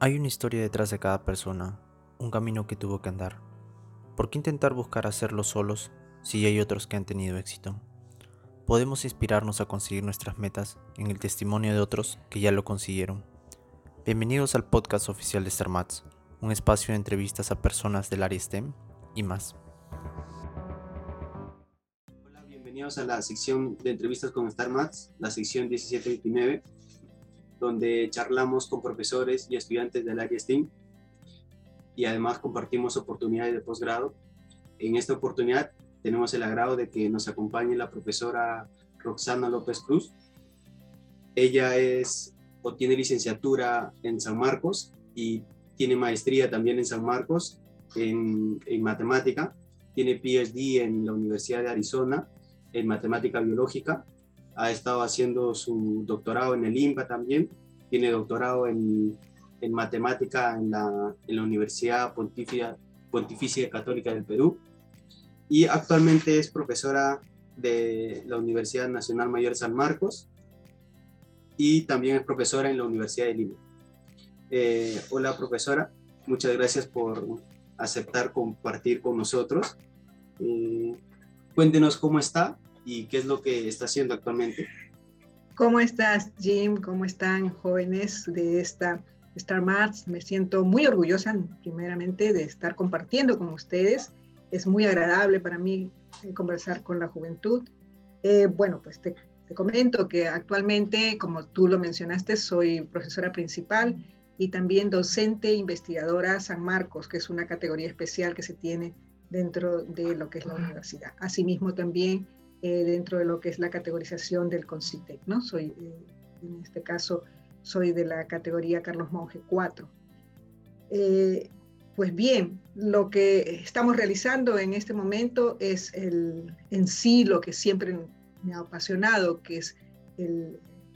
Hay una historia detrás de cada persona, un camino que tuvo que andar. ¿Por qué intentar buscar hacerlo solos si hay otros que han tenido éxito? Podemos inspirarnos a conseguir nuestras metas en el testimonio de otros que ya lo consiguieron. Bienvenidos al podcast oficial de StarMats, un espacio de entrevistas a personas del área STEM y más. Hola, bienvenidos a la sección de entrevistas con StarMats, la sección 1729 donde charlamos con profesores y estudiantes del área STEAM y además compartimos oportunidades de posgrado. En esta oportunidad tenemos el agrado de que nos acompañe la profesora Roxana López Cruz. Ella es o tiene licenciatura en San Marcos y tiene maestría también en San Marcos en, en matemática. Tiene PhD en la Universidad de Arizona en matemática biológica ha estado haciendo su doctorado en el INPA también, tiene doctorado en, en matemática en la, en la Universidad Pontificia, Pontificia Católica del Perú y actualmente es profesora de la Universidad Nacional Mayor San Marcos y también es profesora en la Universidad de Lima. Eh, hola profesora, muchas gracias por aceptar compartir con nosotros. Eh, cuéntenos cómo está y qué es lo que está haciendo actualmente. ¿Cómo estás, Jim? ¿Cómo están jóvenes de esta Star Mats? Me siento muy orgullosa, primeramente, de estar compartiendo con ustedes. Es muy agradable para mí conversar con la juventud. Eh, bueno, pues te, te comento que actualmente, como tú lo mencionaste, soy profesora principal y también docente investigadora San Marcos, que es una categoría especial que se tiene dentro de lo que es la universidad. Asimismo, también eh, dentro de lo que es la categorización del CONCITEC, ¿no? Soy, eh, en este caso, soy de la categoría Carlos Monge 4. Eh, pues bien, lo que estamos realizando en este momento es el, en sí lo que siempre me ha apasionado, que es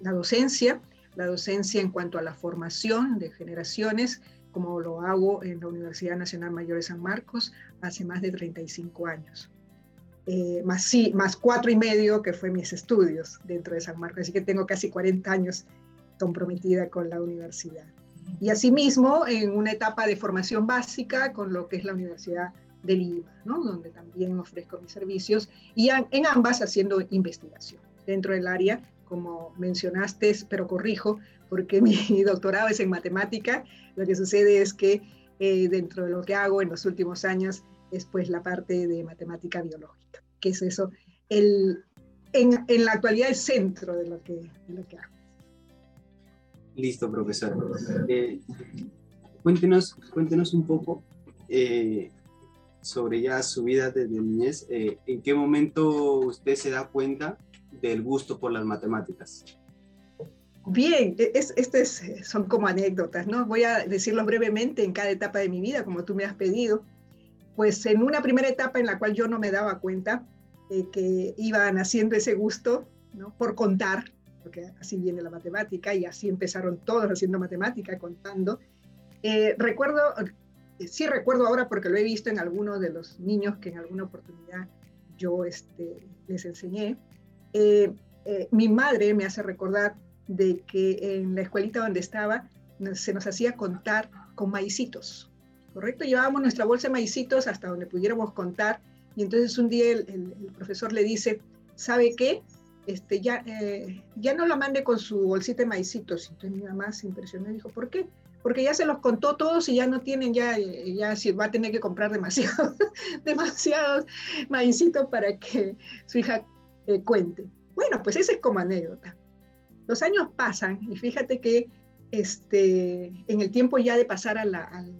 la docencia, la docencia en cuanto a la formación de generaciones, como lo hago en la Universidad Nacional Mayor de San Marcos hace más de 35 años. Eh, más, sí, más cuatro y medio que fue mis estudios dentro de San Marcos, así que tengo casi 40 años comprometida con la universidad. Y asimismo, en una etapa de formación básica con lo que es la Universidad de Lima, ¿no? donde también ofrezco mis servicios, y en ambas haciendo investigación. Dentro del área, como mencionaste, pero corrijo, porque mi doctorado es en matemática, lo que sucede es que eh, dentro de lo que hago en los últimos años es pues la parte de matemática biológica, que es eso, el, en, en, la actualidad el centro de lo que, de lo que hago. Listo, profesor. Eh, cuéntenos, cuéntenos un poco eh, sobre ya su vida desde niñez. Eh, ¿En qué momento usted se da cuenta del gusto por las matemáticas? Bien, e, es, este es, son como anécdotas, ¿no? Voy a decirlo brevemente en cada etapa de mi vida, como tú me has pedido pues en una primera etapa en la cual yo no me daba cuenta que iba naciendo ese gusto por contar, porque así viene la matemática y así empezaron todos haciendo matemática, contando. Eh, recuerdo, eh, sí recuerdo ahora porque lo he visto en algunos de los niños que en alguna oportunidad yo este, les enseñé. Eh, mi madre me hace recordar de que en la escuelita donde estaba se nos hacía contar con maicitos, ¿correcto? Llevábamos nuestra bolsa de maicitos hasta donde pudiéramos contar y entonces un día el, el, el profesor le dice, ¿sabe qué? Este, ya, eh, ya no la mande con su bolsita de maicitos. Entonces mi mamá se impresionó y dijo, ¿por qué? Porque ya se los contó todos y ya no tienen, ya, ya va a tener que comprar demasiados, demasiados maicitos para que su hija eh, cuente. Bueno, pues esa es como anécdota. Los años pasan y fíjate que este, en el tiempo ya de pasar a la, al,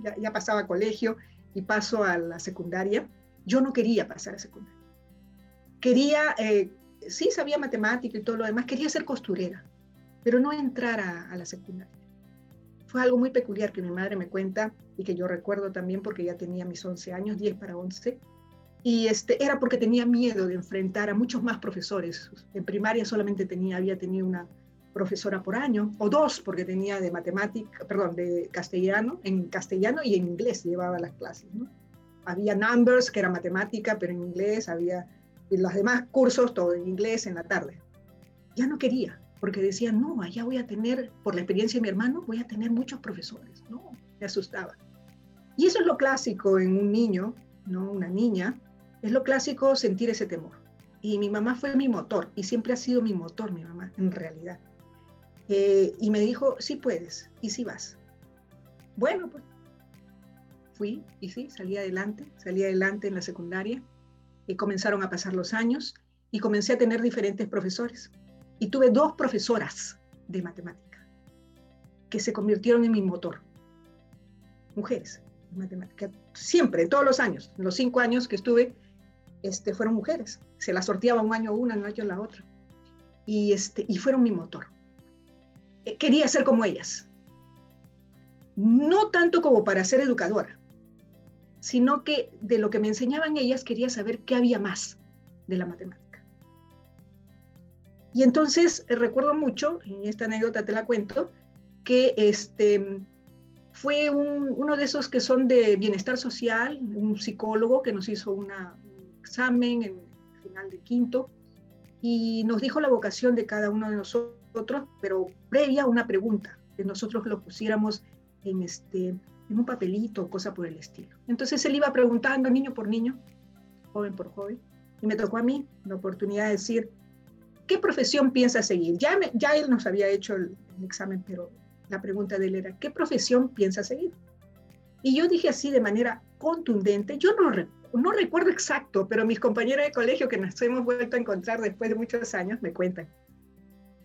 ya, ya, pasaba a colegio y paso a la secundaria, yo no quería pasar a secundaria. Quería, eh, sí sabía matemática y todo lo demás, quería ser costurera, pero no entrar a, la secundaria. Fue algo muy peculiar que mi madre me cuenta y que yo recuerdo también porque ya tenía mis 11 años, 10 para 11, y este, era porque tenía miedo de enfrentar a muchos más profesores. En primaria solamente tenía, había tenido una profesora por año, o dos, porque tenía de matemática, perdón, de castellano, en castellano y en inglés llevaba las clases, ¿no? Había numbers, que era matemática, pero en inglés, había y los demás cursos, todo en inglés, en la tarde. Ya no quería, porque decían, no, allá voy a tener, por la experiencia de mi hermano, voy a tener muchos profesores. No, me asustaba. Y eso es lo clásico en un niño, ¿no? Una niña, es lo clásico sentir ese temor. Y mi mamá fue mi motor, y siempre ha sido mi motor, mi mamá, en realidad. Eh, y me dijo, sí puedes, y sí vas. Bueno, pues fui, y sí, salí adelante, salí adelante en la secundaria, y comenzaron a pasar los años, y comencé a tener diferentes profesores. Y tuve dos profesoras de matemática, que se convirtieron en mi motor. Mujeres, matemática. Siempre, todos los años, en los cinco años que estuve, este, fueron mujeres. Se las sorteaba un año una, un año la otra. Y, este, y fueron mi motor. Eh, quería ser como ellas. No tanto como para ser educadora, sino que de lo que me enseñaban ellas quería saber qué había más de la matemática. Y entonces eh, recuerdo mucho, y esta anécdota te la cuento, que este, fue uno de esos que son de bienestar social, un psicólogo que nos hizo una, examen en el final de quinto y nos dijo la vocación de cada uno de nosotros, pero previa una pregunta, que nosotros lo pusiéramos en, este, en un papelito cosa por el estilo. Entonces él iba preguntando niño por niño, joven por joven, y me tocó a mí la oportunidad de decir, ¿qué profesión piensa seguir? Ya, ya él nos había hecho el, el examen, pero la pregunta de él era, ¿qué profesión piensa seguir? Y yo dije así de manera contundente, yo no, no recuerdo exacto, pero mis compañeros de colegio que nos hemos vuelto a encontrar después de muchos años me cuentan.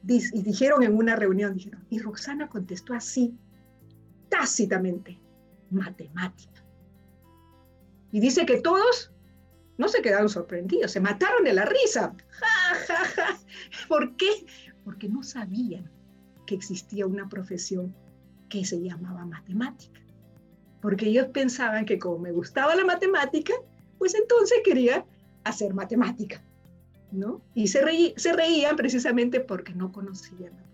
Y dijeron en una reunión, dijeron, y Roxana contestó así, tácitamente, matemática. Y dice que todos no se quedaron sorprendidos, se mataron de la risa. Ja, ja, ja. ¿Por qué? Porque no sabían que existía una profesión que se llamaba matemática. Porque ellos pensaban que como me gustaba la matemática, pues entonces quería hacer matemática, ¿no? Y se, se reían precisamente porque no conocían la.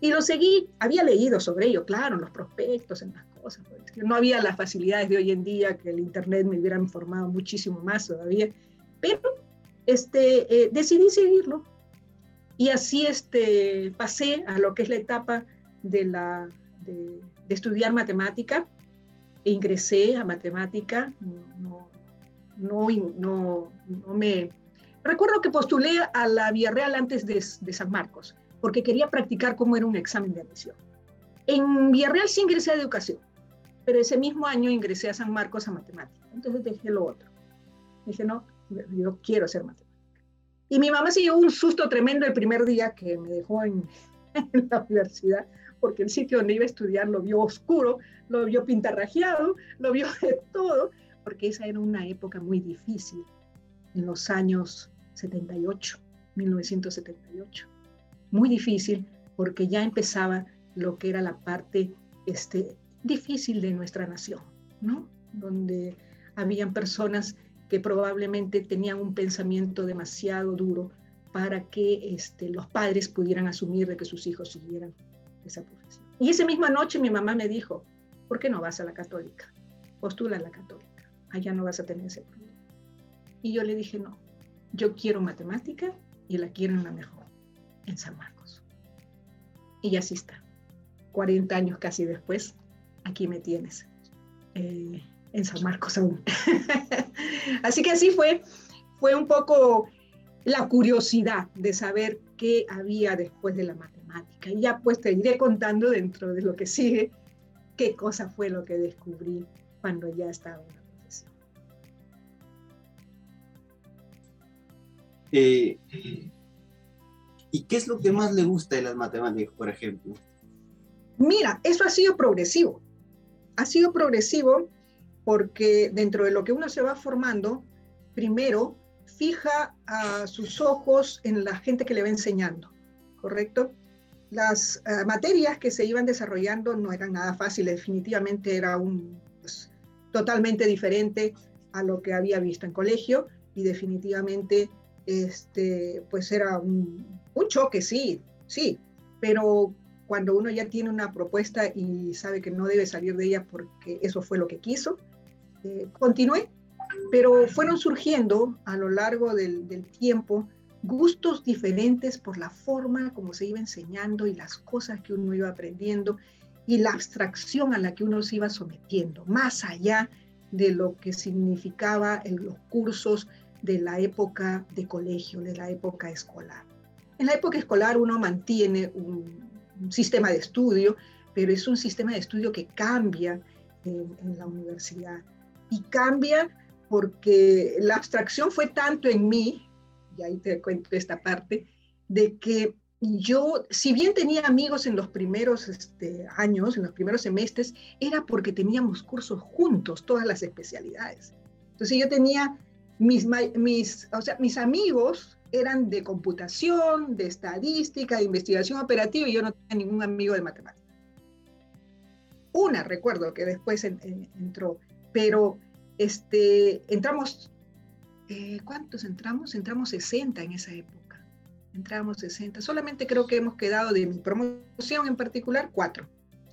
Y lo seguí, había leído sobre ello, claro, en los prospectos, en las cosas, no había las facilidades de hoy en día, que el Internet me hubiera informado muchísimo más todavía, pero este, eh, decidí seguirlo. Y así este, pasé a lo que es la etapa de, la, de, de estudiar matemática. Ingresé a matemática, no, no, no, no, me... Recuerdo que postulé a la Villarreal antes de, de, San Marcos, porque quería practicar cómo era un examen de admisión. En Villarreal sí ingresé a educación, pero ese mismo año ingresé a San Marcos a matemática. Entonces dejé lo otro. Dije, no, yo quiero hacer matemática. Y mi mamá se llevó un susto tremendo el primer día que me dejó en, en la universidad, porque el sitio donde iba a estudiar lo vio oscuro, lo vio pintarrajeado, lo vio de todo, porque esa era una época muy difícil, en los años 78, 1978. Muy difícil porque ya empezaba lo que era la parte este, difícil de nuestra nación, ¿no? Donde habían personas que probablemente tenían un pensamiento demasiado duro para que este, los padres pudieran asumir de que sus hijos siguieran esa profesión. Y esa misma noche mi mamá me dijo, ¿por qué no vas a la católica? Postula a la católica, allá no vas a tener ese problema. Y yo le dije, no, yo quiero matemática y la quiero en la mejor, en San Marcos. Y así está. 40 años casi después, aquí me tienes, eh, en San Marcos aún. así que así fue, fue un poco la curiosidad de saber qué había después de la matemática. Y ya pues te iré contando dentro de lo que sigue qué cosa fue lo que descubrí cuando ya estaba en la profesión. Eh, ¿Y qué es lo que más le gusta de las matemáticas, por ejemplo? Mira, eso ha sido progresivo. Ha sido progresivo porque dentro de lo que uno se va formando, primero fija a sus ojos en la gente que le va enseñando, ¿correcto? Las uh, materias que se iban desarrollando no eran nada fáciles, definitivamente era un pues, totalmente diferente a lo que había visto en colegio y definitivamente este, pues era un, un choque, sí, sí, pero cuando uno ya tiene una propuesta y sabe que no debe salir de ella porque eso fue lo que quiso, eh, continué. Pero fueron surgiendo a lo largo del, tiempo gustos diferentes por la forma como se iba enseñando y las cosas que uno iba aprendiendo y la abstracción a la que uno se iba sometiendo, más allá de lo que significaba en los cursos de la época de colegio, de la época escolar. En la época escolar uno mantiene un, sistema de estudio, pero es un sistema de estudio que cambia en, la universidad. Y cambia porque la abstracción fue tanto en mí y ahí te cuento esta parte, de que yo, si bien tenía amigos en los primeros este, años, en los primeros semestres, era porque teníamos cursos juntos, todas las especialidades. Entonces yo tenía mis, mis, o sea, mis amigos eran de computación, de estadística, de investigación operativa y yo no tenía ningún amigo de matemáticas. Una recuerdo que después entró, pero este, entramos eh, ¿cuántos entramos? Entramos 60 en esa época. Entramos 60. Solamente creo que hemos quedado de mi promoción en particular, cuatro,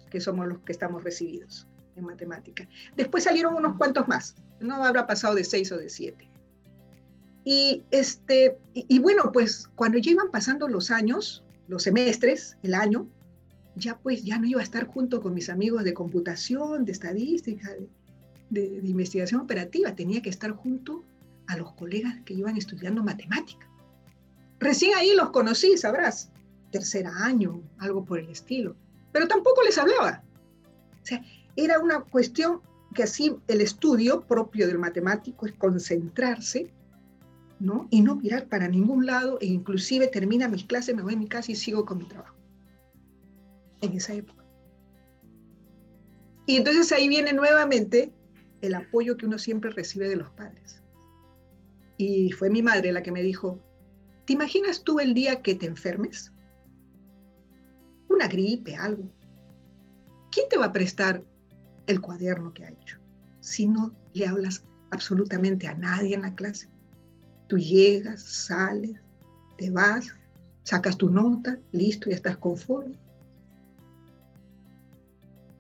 que somos los que estamos recibidos en matemática. Después salieron unos cuantos más. No habrá pasado de seis o de siete. Y, este, y, bueno, pues cuando ya iban pasando los años, los semestres, el año, ya pues ya no iba a estar junto con mis amigos de computación, de estadística, de, de investigación operativa, tenía que estar junto a los colegas que iban estudiando matemática. Recién ahí los conocí, sabrás, tercer año, algo por el estilo, pero tampoco les hablaba. O sea, era una cuestión que así el estudio propio del matemático es concentrarse, ¿no? Y no mirar para ningún lado e inclusive termina mis clases, me voy a mi casa y sigo con mi trabajo. En esa época. Y entonces ahí viene nuevamente el apoyo que uno siempre recibe de los padres. Y fue mi madre la que me dijo, ¿te imaginas tú el día que te enfermes? Una gripe, algo. ¿Quién te va a prestar el cuaderno que ha hecho? Si no le hablas absolutamente a nadie en la clase. Tú llegas, sales, te vas, sacas tu nota, listo, ya estás conforme.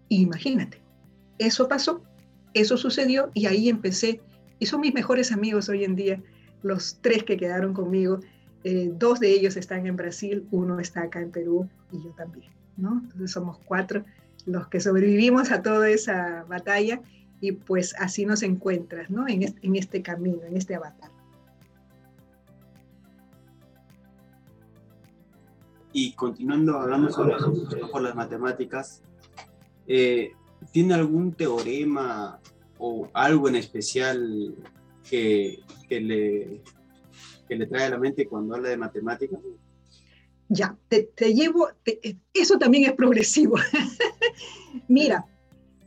imagínate, eso pasó, eso sucedió y ahí empecé y son mis mejores amigos hoy en día, los tres que quedaron conmigo. Eh, dos de ellos están en Brasil, uno está acá en Perú y yo también, ¿no? Entonces somos cuatro los que sobrevivimos a toda esa batalla y pues así nos encuentras, ¿no? En este, en este camino, en este avatar. Y continuando hablando sobre por las matemáticas, eh, ¿tiene algún teorema o algo en especial que, que, le, que le trae a la mente cuando habla de matemáticas? Ya, te, llevo, eso también es progresivo. Mira,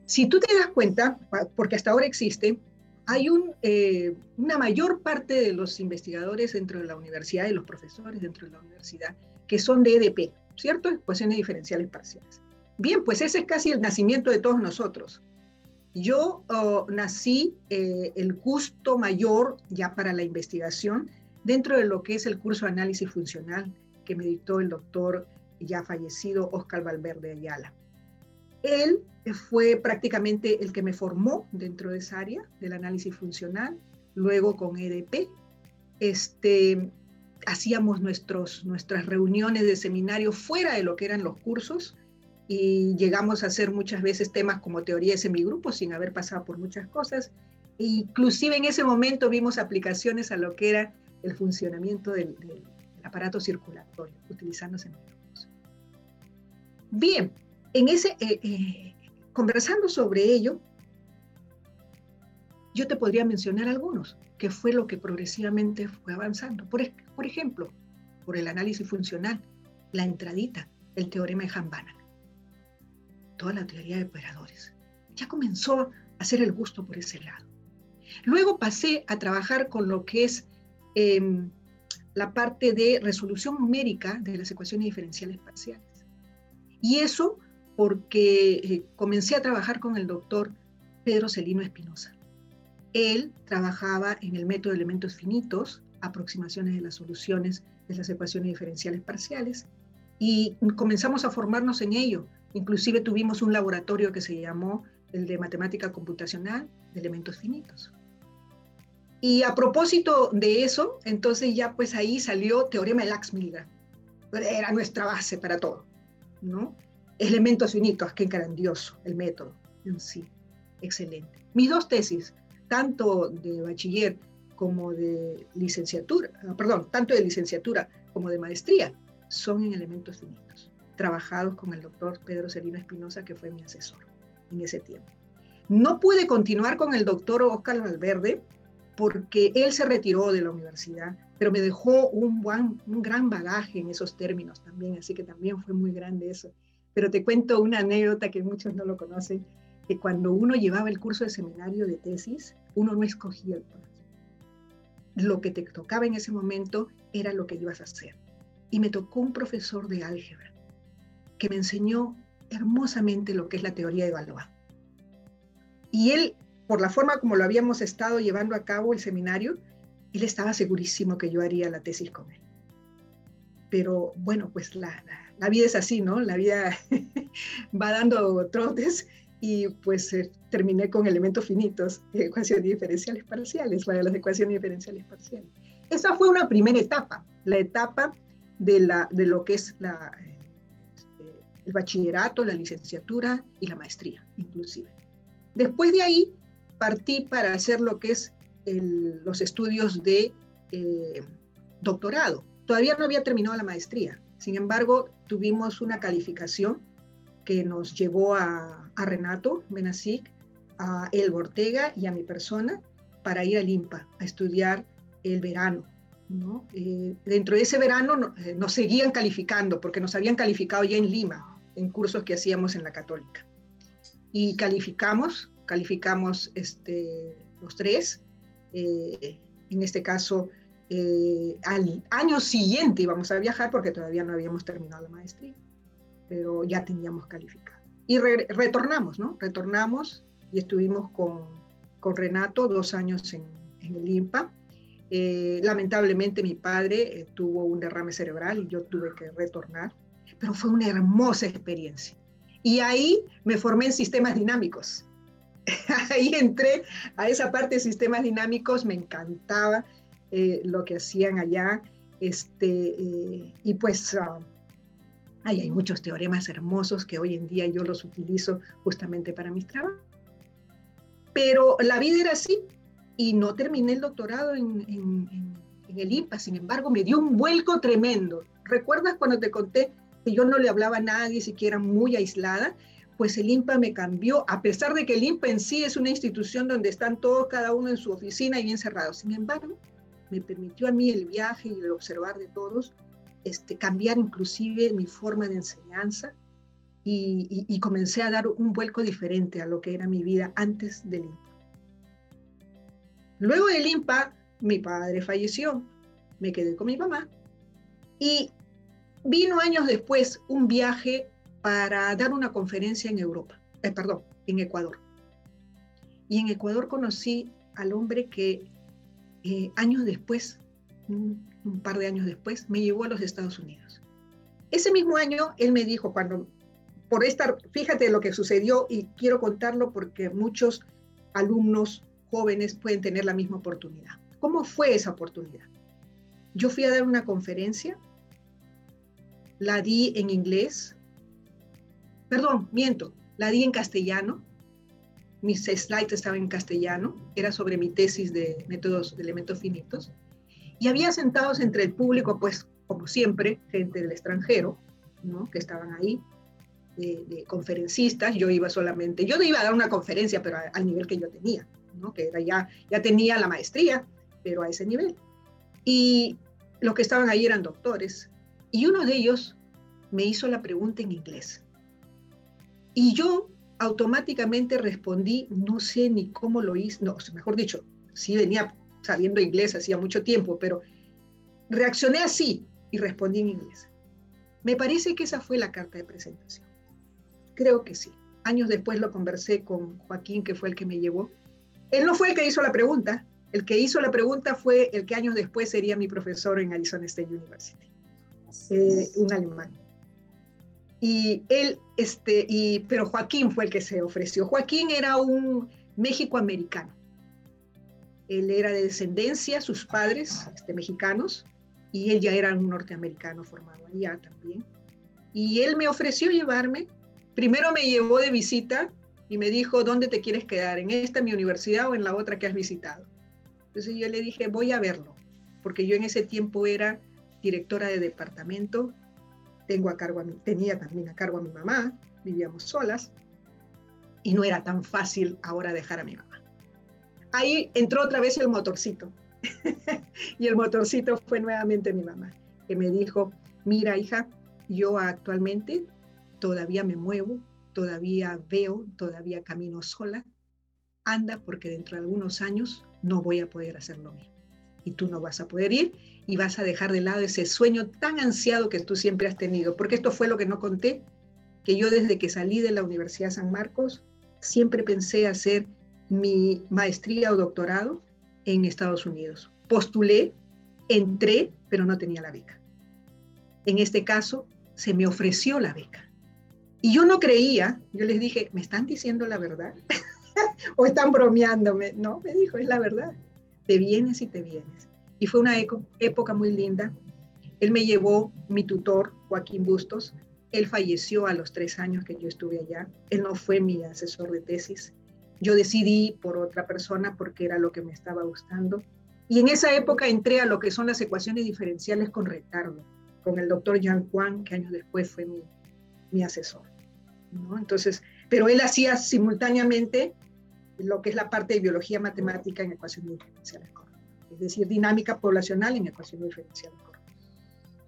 si tú te das cuenta, porque hasta ahora existe, hay un, eh, una mayor parte de los investigadores dentro de la universidad, de los profesores dentro de la universidad, que son de EDP, ¿cierto? Ecuaciones diferenciales parciales. Bien, pues ese es casi el nacimiento de todos nosotros. Yo oh, nací eh, el gusto mayor ya para la investigación dentro de lo que es el curso de análisis funcional que me dictó el doctor ya fallecido Oscar Valverde Ayala. Él fue prácticamente el que me formó dentro de esa área del análisis funcional, luego con EDP. Este, hacíamos nuestros, nuestras reuniones de seminario fuera de lo que eran los cursos y llegamos a hacer muchas veces temas como teorías en mi grupo sin haber pasado por muchas cosas. E inclusive en ese momento vimos aplicaciones a lo que era el funcionamiento del, aparato circulatorio, utilizándose en grupos. Bien, en ese, eh, eh, conversando sobre ello, yo te podría mencionar algunos, que fue lo que progresivamente fue avanzando. Por, por ejemplo, por el análisis funcional, la entradita, el teorema de Hambana toda la teoría de operadores. Ya comenzó a hacer el gusto por ese lado. Luego pasé a trabajar con lo que es em, la parte de resolución numérica de las ecuaciones diferenciales parciales. Y eso porque eh, comencé a trabajar con el doctor Pedro Celino Espinosa. Él trabajaba en el método de elementos finitos, aproximaciones de las soluciones de las ecuaciones diferenciales parciales, y comenzamos a formarnos en ello Inclusive tuvimos un laboratorio que se llamó el de matemática computacional de elementos finitos. Y a propósito de eso, entonces ya pues ahí salió Teorema de Lax-Milgram. Era nuestra base para todo, ¿no? Elementos finitos, qué grandioso el método en sí, excelente. Mis dos tesis, tanto de bachiller como de licenciatura, ah, perdón, tanto de licenciatura como de maestría, son en elementos finitos, trabajados con el doctor Pedro Celino Espinosa, que fue mi asesor en ese tiempo. No pude continuar con el doctor Oscar Valverde porque él se retiró de la universidad, pero me dejó un, un gran bagaje en esos términos también, así que también fue muy grande eso. Pero te cuento una anécdota que muchos no lo conocen, que cuando uno llevaba el curso de seminario de tesis, uno no escogía el profesor. Lo que te tocaba en ese momento era lo que ibas a hacer. Y me tocó un profesor de álgebra que me enseñó hermosamente lo que es la teoría de Galois. Y él por la forma como lo habíamos estado llevando a cabo el seminario, él estaba segurísimo que yo haría la tesis con él. Pero bueno, pues la, vida es así, ¿no? La vida va dando trotes y pues eh, terminé con elementos finitos, ecuaciones diferenciales parciales, para las ecuaciones diferenciales parciales. Esa fue una primera etapa, la etapa de, la, de lo que es eh, el bachillerato, la licenciatura y la maestría, inclusive. Después de ahí partí para hacer lo que es los estudios de eh, doctorado. Todavía no había terminado la maestría. Sin embargo, tuvimos una calificación que nos llevó a, Renato Benasic, a El Ortega y a mi persona para ir al IMPA a estudiar el verano. Eh, dentro de ese verano eh, nos seguían calificando porque nos habían calificado ya en Lima, en cursos que hacíamos en la católica. Y calificamos calificamos este, los tres. Eh, en este caso, eh, al año siguiente íbamos a viajar porque todavía no habíamos terminado la maestría, pero ya teníamos calificado. Y retornamos, ¿no? Retornamos y estuvimos con, con Renato dos años en, en el IMPA. Eh, lamentablemente mi padre tuvo un derrame cerebral y yo tuve que retornar, pero fue una hermosa experiencia. Y ahí me formé en sistemas dinámicos. ahí entré a esa parte de sistemas dinámicos, me encantaba eh, lo que hacían allá. Este, eh, y pues ah, hay muchos teoremas hermosos que hoy en día yo los utilizo justamente para mis trabajos. Pero la vida era así y no terminé el doctorado en, en el IPA, sin embargo me dio un vuelco tremendo. ¿Recuerdas cuando te conté que yo no le hablaba a nadie, siquiera muy aislada? pues el INPA me cambió, a pesar de que el INPA en sí es una institución donde están todos, cada uno en su oficina y bien cerrados. Sin embargo, me permitió a mí el viaje y el observar de todos, este, cambiar inclusive mi forma de enseñanza y, y comencé a dar un vuelco diferente a lo que era mi vida antes del INPA. Luego del INPA, mi padre falleció, me quedé con mi mamá y vino años después un viaje para dar una conferencia en Europa, eh, perdón, en Ecuador. Y en Ecuador conocí al hombre que eh, años después, un, par de años después, me llevó a los Estados Unidos. Ese mismo año, él me dijo, cuando, por estar, fíjate lo que sucedió y quiero contarlo porque muchos alumnos jóvenes pueden tener la misma oportunidad. ¿Cómo fue esa oportunidad? Yo fui a dar una conferencia, la di en inglés, perdón, miento, la di en castellano, mis slides estaban en castellano, era sobre mi tesis de métodos de elementos finitos, y había sentados entre el público, pues como siempre, gente del extranjero, ¿no? que estaban ahí, de, conferencistas, yo iba solamente, yo no iba a dar una conferencia, pero al nivel que yo tenía, ¿no? que era ya, ya tenía la maestría, pero a ese nivel. Y los que estaban ahí eran doctores, y uno de ellos me hizo la pregunta en inglés. Y yo automáticamente respondí, no sé ni cómo lo hice, no, mejor dicho, sí venía sabiendo inglés hacía mucho tiempo, pero reaccioné así y respondí en inglés. Me parece que esa fue la carta de presentación. Creo que sí. Años después lo conversé con Joaquín, que fue el que me llevó. Él no fue el que hizo la pregunta. El que hizo la pregunta fue el que años después sería mi profesor en Arizona State University, eh, un alemán. Y él, este, y, pero Joaquín fue el que se ofreció. Joaquín era un México americano. Él era de descendencia, sus padres este, mexicanos, y él ya era un norteamericano formado allá también. Y él me ofreció llevarme, primero me llevó de visita y me dijo, ¿dónde te quieres quedar? ¿En esta mi universidad o en la otra que has visitado? Entonces yo le dije, voy a verlo, porque yo en ese tiempo era directora de departamento, tengo a cargo mi, tenía también a cargo a mi mamá, vivíamos solas, y no era tan fácil ahora dejar a mi mamá. Ahí entró otra vez el motorcito, y el motorcito fue nuevamente mi mamá, que me dijo, mira hija, yo actualmente todavía me muevo, todavía veo, todavía camino sola, anda porque dentro de algunos años no voy a poder hacer lo mismo. Y tú no vas a poder ir y vas a dejar de lado ese sueño tan ansiado que tú siempre has tenido. Porque esto fue lo que no conté, que yo desde que salí de la Universidad San Marcos siempre pensé hacer mi maestría o doctorado en Estados Unidos. Postulé, entré, pero no tenía la beca. En este caso, se me ofreció la beca. Y yo no creía, yo les dije, ¿me están diciendo la verdad? o están bromeándome. No, me dijo, es la verdad. Te vienes y te vienes. Y fue una época muy linda. Él me llevó, mi tutor, Joaquín Bustos. Él falleció a los tres años que yo estuve allá. Él no fue mi asesor de tesis. Yo decidí por otra persona porque era lo que me estaba gustando. Y en esa época entré a lo que son las ecuaciones diferenciales con retardo, con el doctor Jean Juan, que años después fue mi, mi asesor. Entonces, pero él hacía simultáneamente lo que es la parte de biología matemática en ecuaciones diferenciales es decir, dinámica poblacional en ecuaciones diferenciales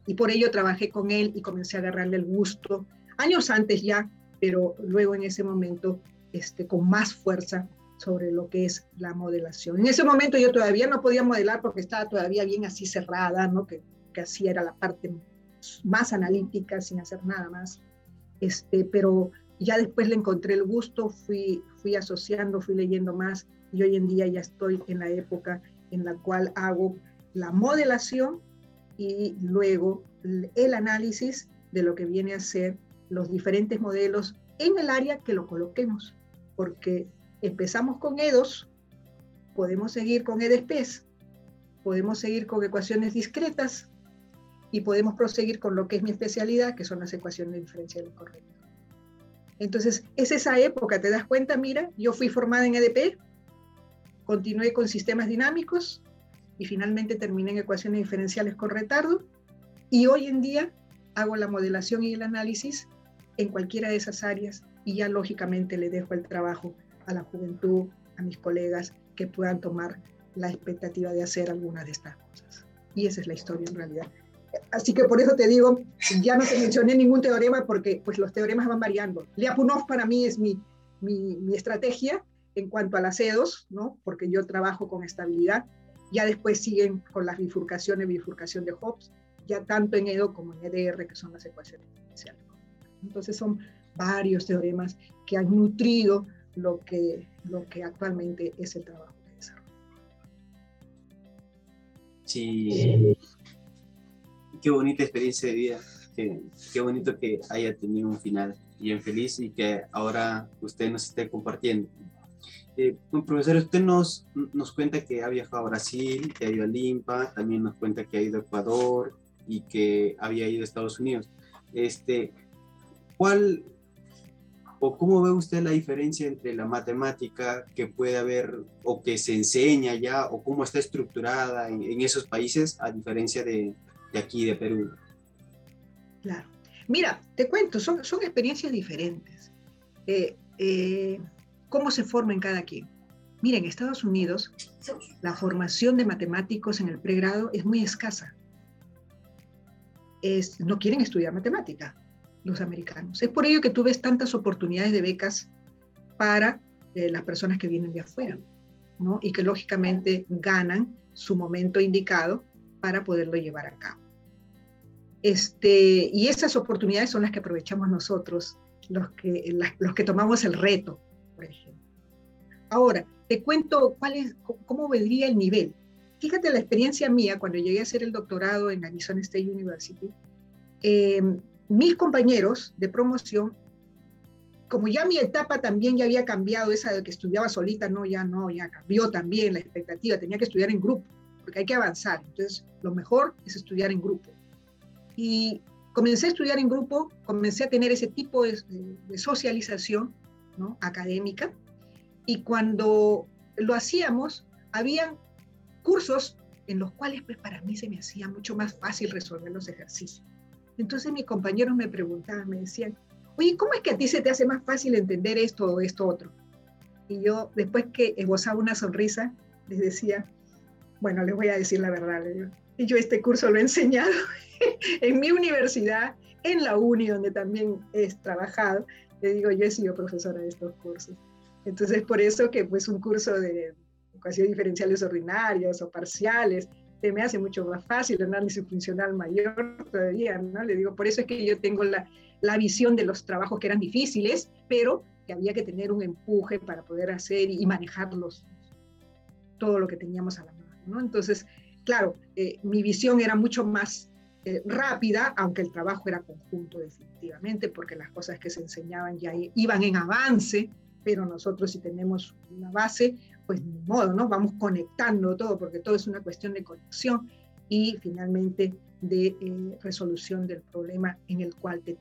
Y por ello trabajé con él y comencé a agarrarle el gusto, años antes ya, pero luego en ese momento este, con más fuerza sobre lo que es la modelación. En ese momento yo todavía no podía modelar porque estaba todavía bien así cerrada, ¿no? que, que así era la parte más analítica, sin hacer nada más. Este, pero ya después le encontré el gusto, fui, fui asociando, fui leyendo más y hoy en día ya estoy en la época en la cual hago la modelación y luego el análisis de lo que viene a ser los diferentes modelos en el área que lo coloquemos, porque empezamos con EDOS, podemos seguir con EDSPES, podemos seguir con ecuaciones discretas y podemos proseguir con lo que es mi especialidad, que son las ecuaciones diferenciales correctas. Entonces, es esa época, te das cuenta, mira, yo fui formada en EDP, continué con sistemas dinámicos y finalmente terminé en ecuaciones diferenciales con retardo y hoy en día hago la modelación y el análisis en cualquiera de esas áreas y ya lógicamente le dejo el trabajo a la juventud, a mis colegas que puedan tomar la expectativa de hacer algunas de estas cosas. Y esa es la historia en realidad. Así que por eso te digo, ya no te mencioné ningún teorema porque pues los teoremas van variando. Lyapunov para mí es mi, mi, mi estrategia en cuanto a las EDOS, ¿no? porque yo trabajo con estabilidad. Ya después siguen con las bifurcaciones, bifurcación de Hobbes, ya tanto en EDO como en EDR, que son las ecuaciones. Entonces son varios teoremas que han nutrido lo que, lo que actualmente es el trabajo de desarrollo. Sí, qué bonita experiencia de vida, qué, qué, bonito que haya tenido un final bien feliz y que ahora usted nos esté compartiendo. Eh, profesor, usted nos, nos cuenta que ha viajado a Brasil, que ha ido a Limpa, también nos cuenta que ha ido a Ecuador y que había ido a Estados Unidos. Este, ¿Cuál o cómo ve usted la diferencia entre la matemática que puede haber o que se enseña ya o cómo está estructurada en, esos países a diferencia de, aquí, de Perú. Claro. Mira, te cuento, son, experiencias diferentes. Eh, eh, ¿Cómo se forma en cada quien? Mira, en Estados Unidos, la formación de matemáticos en el pregrado es muy escasa. Es, no quieren estudiar matemática los americanos. Es por ello que tú ves tantas oportunidades de becas para eh, las personas que vienen de afuera, ¿no? Y que lógicamente ganan su momento indicado para poderlo llevar a cabo. Este, y esas oportunidades son las que aprovechamos nosotros, los que, los que tomamos el reto, por ejemplo. Ahora, te cuento cuál es, cómo vendría el nivel. Fíjate la experiencia mía cuando llegué a hacer el doctorado en Arizona State University. Eh, mis compañeros de promoción como ya mi etapa también ya había cambiado, esa de que estudiaba solita, no, ya no, ya cambió también la expectativa, tenía que estudiar en grupo, porque hay que avanzar. Entonces, lo mejor es estudiar en grupo. Y comencé a estudiar en grupo, comencé a tener ese tipo de, socialización ¿no? académica, y cuando lo hacíamos, habían cursos en los cuales pues, para mí se me hacía mucho más fácil resolver los ejercicios. Entonces mis compañeros me preguntaban, me decían, oye, ¿cómo es que a ti se te hace más fácil entender esto o esto otro? Y yo, después que esbozaba una sonrisa, les decía, bueno, les voy a decir la verdad, y yo este curso lo he enseñado en mi universidad, en la uni donde también he trabajado, le digo, yo he sido profesora de estos cursos. Entonces, por eso que pues un curso de ecuaciones diferenciales ordinarias o parciales, me hace mucho más fácil, análisis funcional mayor todavía, ¿no? Le digo, por eso es que yo tengo la, la visión de los trabajos que eran difíciles, pero que había que tener un empuje para poder hacer y manejarlos, todo lo que teníamos a la mano, ¿no? Entonces, claro, eh, mi visión era mucho más eh, rápida, aunque el trabajo era conjunto definitivamente, porque las cosas que se enseñaban ya iban en avance, pero nosotros si tenemos una base, pues ni modo, ¿no? Vamos conectando todo, porque todo es una cuestión de conexión y finalmente de eh, resolución del problema en el cual te,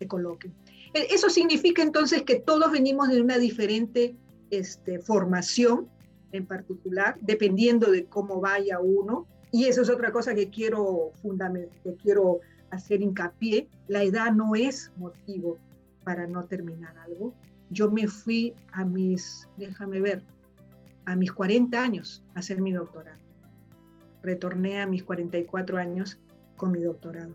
te, coloquen. E, eso significa entonces que todos venimos de una diferente este, formación en particular, dependiendo de cómo vaya uno. Y eso es otra cosa que quiero, que quiero hacer hincapié. La edad no es motivo para no terminar algo. Yo me fui a mis, déjame ver, a mis 40 años a hacer mi doctorado. Retorné a mis 44 años con mi doctorado.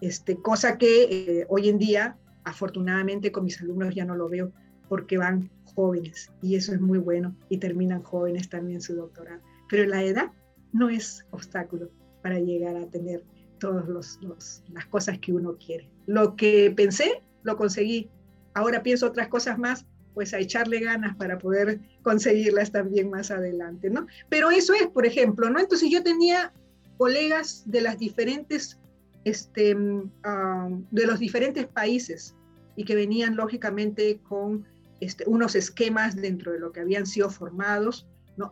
Este, cosa que eh, hoy en día, afortunadamente con mis alumnos ya no lo veo porque van jóvenes y eso es muy bueno y terminan jóvenes también su doctorado. Pero la edad no es obstáculo para llegar a tener todas las cosas que uno quiere. Lo que pensé, lo conseguí. Ahora pienso otras cosas más, pues a echarle ganas para poder conseguirlas también más adelante, ¿no? Pero eso es, por ejemplo, ¿no? Entonces yo tenía colegas de las diferentes, este, um, de los diferentes países y que venían lógicamente con este, unos esquemas dentro de lo que habían sido formados,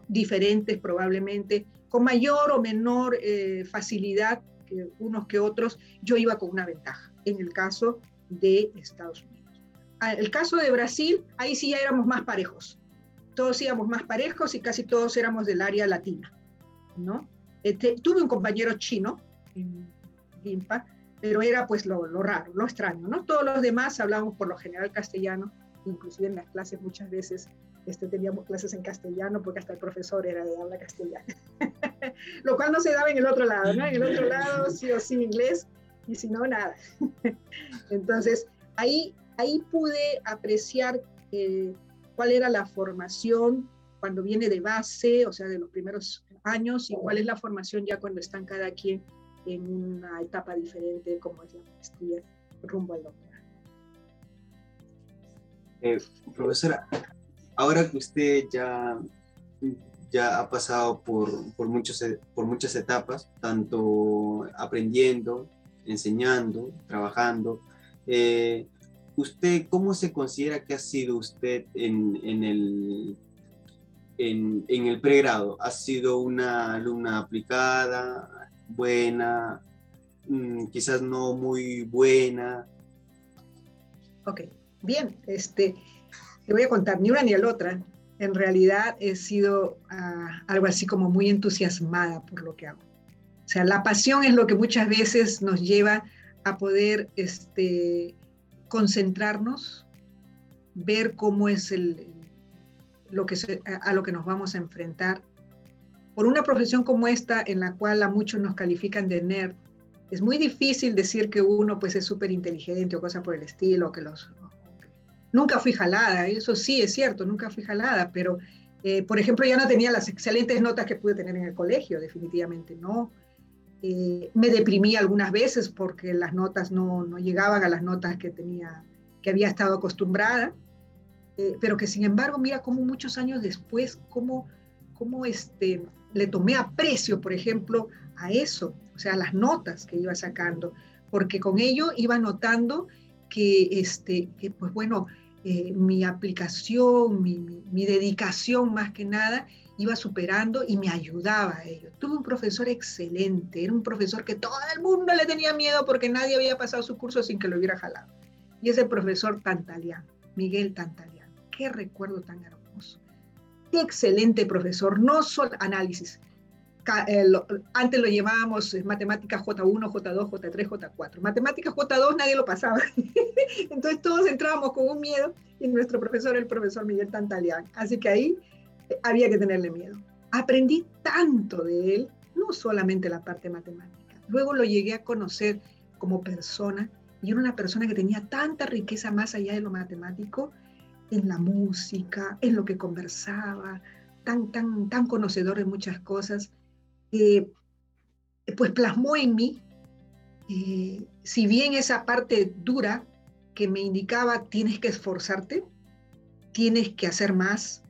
diferentes probablemente, con mayor o menor eh, facilidad que unos que otros, yo iba con una ventaja en el caso de Estados Unidos. Ah, el caso de Brasil, ahí sí ya éramos más parejos. Todos íbamos más parejos y casi todos éramos del área latina, ¿no? Este, tuve un compañero chino en Limpa, pero era pues lo, raro, lo extraño, ¿no? Todos los demás hablábamos por lo general castellano, inclusive en las clases muchas veces este, teníamos clases en castellano porque hasta el profesor era de habla castellana, lo cual no se daba en el otro lado, ¿no? En el otro lado sí o sí inglés y si no, nada. Entonces, ahí ahí pude apreciar eh, cuál era la formación cuando viene de base, o sea, de los primeros años, y cuál es la formación ya cuando están cada quien en una etapa diferente, como es la maestría rumbo al doctorado. Eh, profesora, ahora que usted ya, ya ha pasado por, por, muchos, por muchas etapas, tanto aprendiendo, enseñando, trabajando, eh, ¿Usted cómo se considera que ha sido usted en, el, en, el pregrado? ¿Ha sido una alumna aplicada, buena, mm, quizás no muy buena? Ok, bien, este, te voy a contar, ni una ni la otra. En realidad he sido ah, algo así como muy entusiasmada por lo que hago. O sea, la pasión es lo que muchas veces nos lleva a poder este, concentrarnos, ver cómo es el, lo que a lo que nos vamos a enfrentar. Por una profesión como esta, en la cual a muchos nos califican de nerd, es muy difícil decir que uno pues es súper inteligente o cosa por el estilo, que los... Nunca fui jalada, eso sí es cierto, nunca fui jalada, pero eh, por ejemplo ya no tenía las excelentes notas que pude tener en el colegio, definitivamente no. Eh, me deprimí algunas veces porque las notas no, no, llegaban a las notas que tenía, que había estado acostumbrada, eh, pero que sin embargo, mira cómo muchos años después, cómo, cómo este, le tomé aprecio, por ejemplo, a eso, o sea, las notas que iba sacando, porque con ello iba notando que, este, que pues bueno, eh, mi aplicación, mi, mi, dedicación más que nada, iba superando y me ayudaba a ello. Tuve un profesor excelente, era un profesor que todo el mundo le tenía miedo porque nadie había pasado su curso sin que lo hubiera jalado. Y ese profesor Tantalián, Miguel Tantalián, qué recuerdo tan hermoso. Qué excelente profesor, no solo análisis, eh, antes lo llamábamos matemáticas J1, J2, J3, J4. Matemáticas J2 nadie lo pasaba. Entonces todos entrábamos con un miedo y nuestro profesor, el profesor Miguel Tantalián. Así que ahí había que tenerle miedo. Aprendí tanto de él, no solamente la parte matemática. Luego lo llegué a conocer como persona y era una persona que tenía tanta riqueza más allá de lo matemático en la música, en lo que conversaba, tan, tan, tan conocedor de muchas cosas pues plasmó en mí, eh, si bien esa parte dura que me indicaba tienes que esforzarte, tienes que hacer más,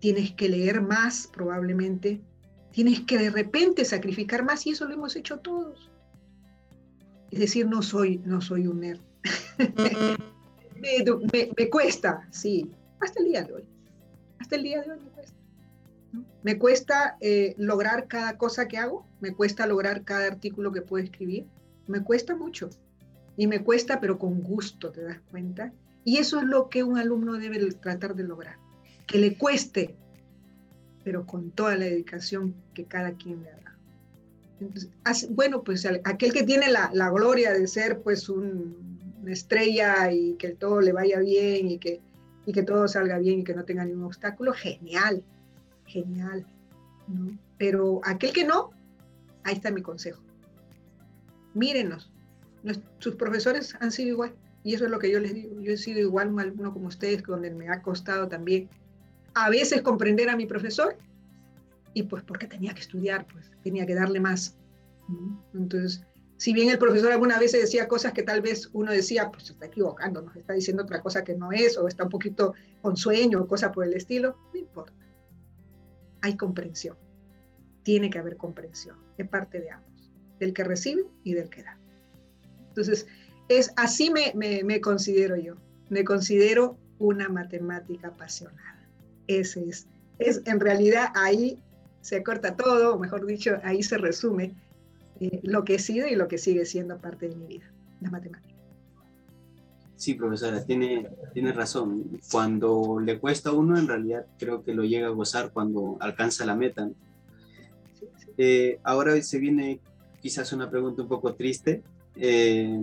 tienes que leer más probablemente, tienes que de repente sacrificar más y eso lo hemos hecho todos. Es decir, no soy, no soy un nerd. me, me, cuesta, sí, hasta el día de hoy. Hasta el día de hoy me cuesta. Me cuesta eh, lograr cada cosa que hago, me cuesta lograr cada artículo que puedo escribir, me cuesta mucho. Y me cuesta, pero con gusto, ¿te das cuenta? Y eso es lo que un alumno debe tratar de lograr, que le cueste, pero con toda la dedicación que cada quien le haga. bueno, pues aquel que tiene la, gloria de ser pues una estrella y que todo le vaya bien y que, y que todo salga bien y que no tenga ningún obstáculo, genial genial. Pero aquel que no, ahí está mi consejo. Mírenos, sus profesores han sido igual. Y eso es lo que yo les digo. Yo he sido igual un alumno como ustedes, donde me ha costado también a veces comprender a mi profesor y pues porque tenía que estudiar, pues tenía que darle más. Entonces, si bien el profesor alguna vez decía cosas que tal vez uno decía, pues se está equivocando, nos está diciendo otra cosa que no es, o está un poquito con sueño o cosa por el estilo, no importa hay comprensión. Tiene que haber comprensión de parte de ambos, del que recibe y del que da. Entonces, es así me, me, considero yo. Me considero una matemática apasionada. Ese es, es, en realidad ahí se corta todo, o mejor dicho, ahí se resume eh, lo que he sido y lo que sigue siendo parte de mi vida, la matemática. Sí, profesora, tiene, tiene razón. Cuando le cuesta a uno, en realidad creo que lo llega a gozar cuando alcanza la meta. Eh, ahora se viene quizás una pregunta un poco triste. Eh,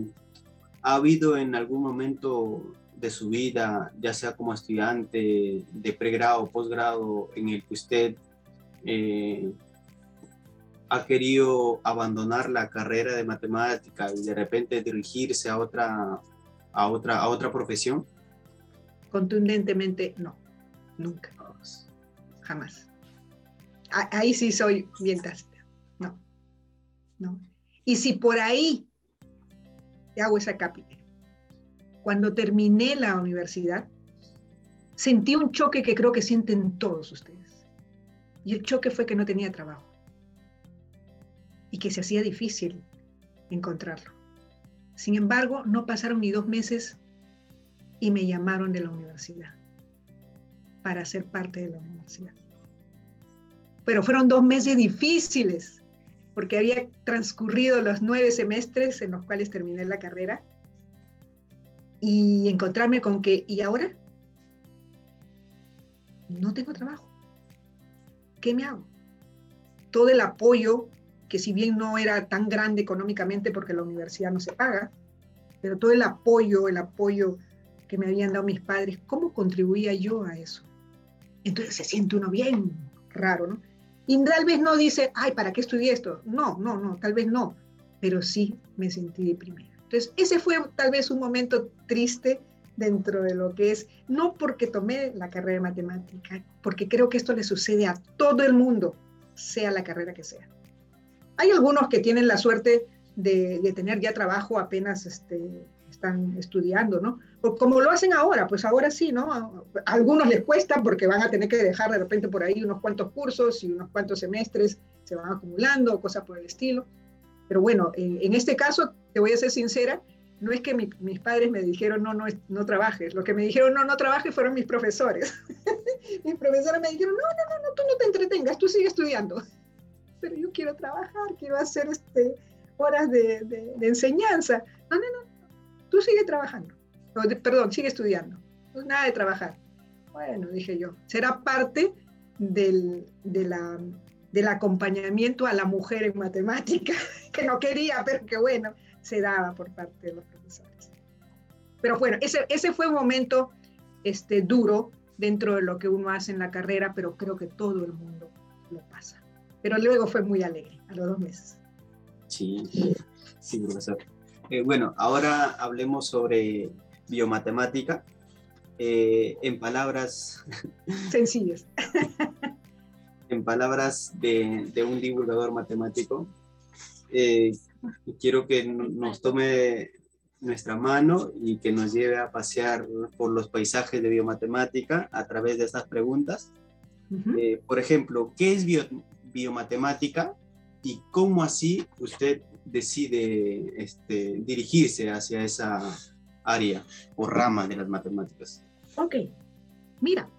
¿Ha habido en algún momento de su vida, ya sea como estudiante de pregrado posgrado, en el que usted eh, ha querido abandonar la carrera de matemática y de repente dirigirse a otra a otra, a otra profesión? Contundentemente no, nunca, jamás. Ahí sí soy bien tácita, no, no. Y si por ahí hago esa cápita, cuando terminé la universidad, sentí un choque que creo que sienten todos ustedes. Y el choque fue que no tenía trabajo y que se hacía difícil encontrarlo. Sin embargo, no pasaron ni dos meses y me llamaron de la universidad para ser parte de la universidad. Pero fueron dos meses difíciles porque había transcurrido los nueve semestres en los cuales terminé la carrera y encontrarme con que, ¿y ahora? No tengo trabajo. ¿Qué me hago? Todo el apoyo que si bien no era tan grande económicamente porque la universidad no se paga, pero todo el apoyo, el apoyo que me habían dado mis padres, ¿cómo contribuía yo a eso? Entonces se siente uno bien raro, ¿no? Y tal vez no dice, ay, ¿para qué estudié esto? No, no, no, tal vez no, pero sí me sentí deprimida. Entonces, ese fue tal vez un momento triste dentro de lo que es, no porque tomé la carrera de matemática, porque creo que esto le sucede a todo el mundo, sea la carrera que sea. Hay algunos que tienen la suerte de, tener ya trabajo apenas este, están estudiando, ¿no? Como lo hacen ahora, pues ahora sí, ¿no? A algunos les cuesta porque van a tener que dejar de repente por ahí unos cuantos cursos y unos cuantos semestres se van acumulando, cosas por el estilo. Pero bueno, en, este caso, te voy a ser sincera, no es que mis padres me dijeron, no, no, no trabajes. Lo que me dijeron, no, no trabajes, fueron mis profesores. mis profesores me dijeron, no, no, no, no, tú no te entretengas, tú sigue estudiando. Pero yo quiero trabajar, quiero hacer este, horas de, de, enseñanza. No, no, no, tú sigue trabajando. perdón, sigue estudiando. No, nada de trabajar. Bueno, dije yo, será parte del, de la, del acompañamiento a la mujer en matemática, que no quería, pero que bueno se daba por parte de los profesores. Pero bueno, ese, ese fue un momento este, duro dentro de lo que uno hace en la carrera, pero creo que todo el mundo lo pasa. Pero luego fue muy alegre, a los dos meses. Sí, sí, profesor. Eh, bueno, ahora hablemos sobre biomatemática. Eh, en palabras sencillas. en palabras de, de, un divulgador matemático, eh, quiero que nos tome nuestra mano y que nos lleve a pasear por los paisajes de biomatemática a través de estas preguntas. Eh, por ejemplo, ¿qué es biomatemática y cómo así usted decide este, dirigirse hacia esa área o rama de las matemáticas? Ok, mira,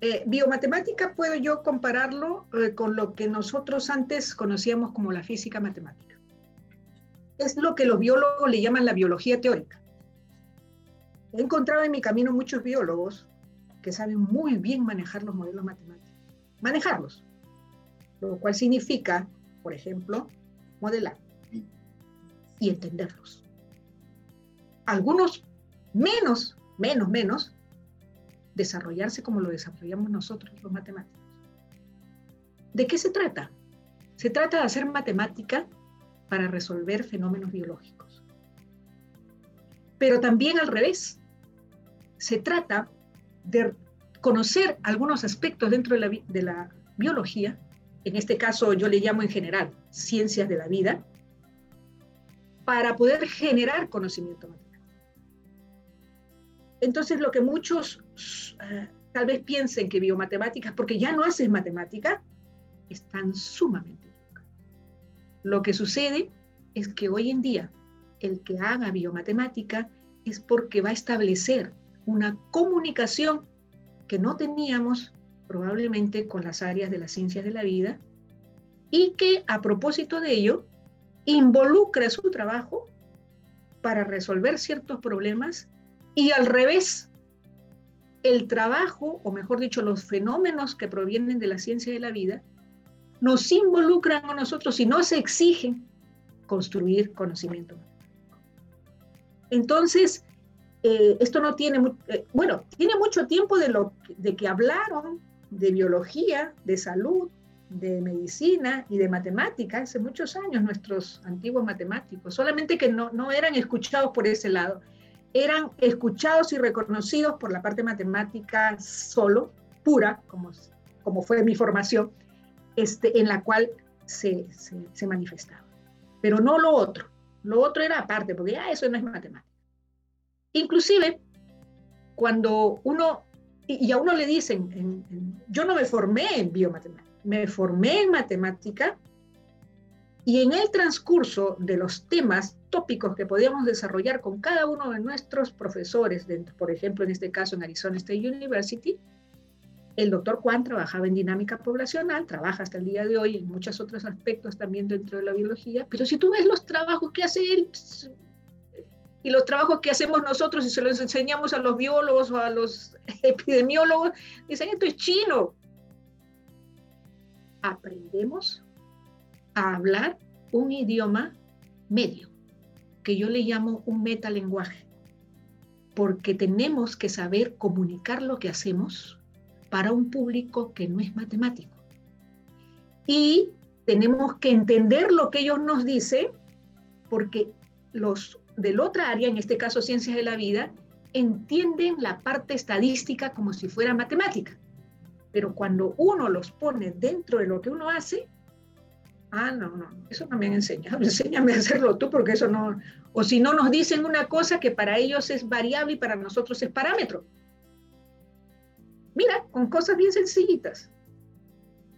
eh, biomatemática puedo yo compararlo eh, con lo que nosotros antes conocíamos como la física matemática es lo que los biólogos le llaman la biología teórica. He encontrado en mi camino muchos biólogos que saben muy bien manejar los modelos matemáticos. Manejarlos. Lo cual significa, por ejemplo, modelar y entenderlos. Algunos menos, menos, menos, desarrollarse como lo desarrollamos nosotros los matemáticos. ¿De qué se trata? Se trata de hacer matemática para resolver fenómenos biológicos. Pero también al revés, se trata de conocer algunos aspectos dentro de la, biología, en este caso yo le llamo en general ciencias de la vida, para poder generar conocimiento matemático. Entonces, lo que muchos uh, tal vez piensen que biomatemáticas, porque ya no haces matemática, están sumamente lo que sucede es que hoy en día el que haga biomatemática es porque va a establecer una comunicación que no teníamos probablemente con las áreas de las ciencias de la vida y que a propósito de ello involucra su trabajo para resolver ciertos problemas y al revés, el trabajo, o mejor dicho, los fenómenos que provienen de la ciencia de la vida, nos involucran a nosotros y nos exigen construir conocimiento. Entonces, eh, esto no tiene, eh, bueno, tiene mucho tiempo de, lo, de que hablaron de biología, de salud, de medicina y de matemática, hace muchos años nuestros antiguos matemáticos, solamente que no, no eran escuchados por ese lado, eran escuchados y reconocidos por la parte matemática solo, pura, como, como fue mi formación, este, en la cual se, se, manifestaba. Pero no lo otro. Lo otro era aparte, porque ya eso no es matemática. Inclusive, cuando uno, y a uno le dicen, yo no me formé en biomatemática, me formé en matemática y en el transcurso de los temas tópicos que podíamos desarrollar con cada uno de nuestros profesores, por ejemplo, en este caso en Arizona State University, el doctor Juan trabajaba en dinámica poblacional, trabaja hasta el día de hoy en muchos otros aspectos también dentro de la biología, pero si tú ves los trabajos que hace él y los trabajos que hacemos nosotros y se los enseñamos a los biólogos o a los epidemiólogos, dicen, esto es chino. Aprendemos a hablar un idioma medio, que yo le llamo un metalenguaje, porque tenemos que saber comunicar lo que hacemos para un público que no es matemático. Y tenemos que entender lo que ellos nos dicen, porque los del otra área, en este caso ciencias de la vida, entienden la parte estadística como si fuera matemática. Pero cuando uno los pone dentro de lo que uno hace, ah, no, no, eso no me han enseñado, enséñame a hacerlo tú, porque eso no, o si no nos dicen una cosa que para ellos es variable y para nosotros es parámetro. Mira, con cosas bien sencillitas.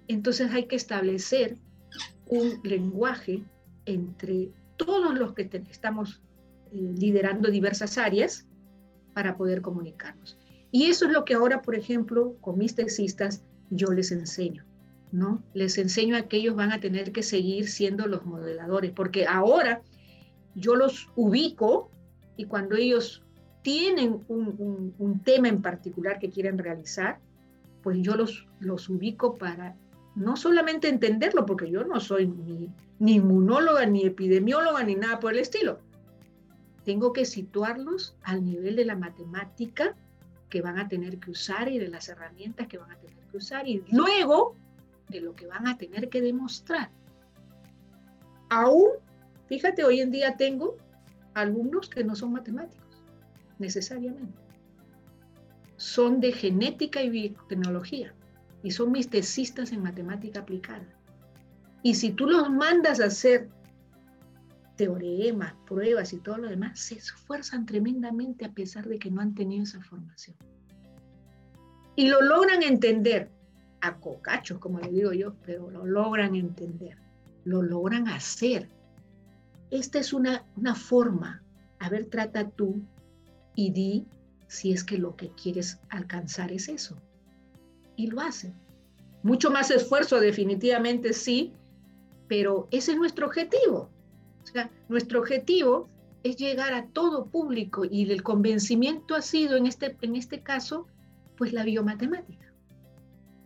Entonces hay que establecer un lenguaje entre todos los que estamos eh, liderando diversas áreas para poder comunicarnos. Y eso es lo que ahora, por ejemplo, con mis tesistas, yo les enseño, ¿no? Les enseño a que ellos van a tener que seguir siendo los modeladores, porque ahora yo los ubico y cuando ellos tienen un, tema en particular que quieren realizar, pues yo los, los ubico para no solamente entenderlo, porque yo no soy ni, ni inmunóloga, ni epidemióloga, ni nada por el estilo. Tengo que situarlos al nivel de la matemática que van a tener que usar y de las herramientas que van a tener que usar y luego de lo que van a tener que demostrar. Aún, fíjate, hoy en día tengo alumnos que no son matemáticos, necesariamente. Son de genética y biotecnología y son mis tesistas en matemática aplicada. Y si tú los mandas a hacer teoremas, pruebas y todo lo demás, se esfuerzan tremendamente a pesar de que no han tenido esa formación. Y lo logran entender, a cocachos, como le digo yo, pero lo logran entender, lo logran hacer. Esta es una, una forma. A ver, trata tú y di si es que lo que quieres alcanzar es eso. Y lo hacen. Mucho más esfuerzo, definitivamente sí, pero ese es nuestro objetivo. O sea, nuestro objetivo es llegar a todo público y el convencimiento ha sido en este, en este caso, pues la biomatemática.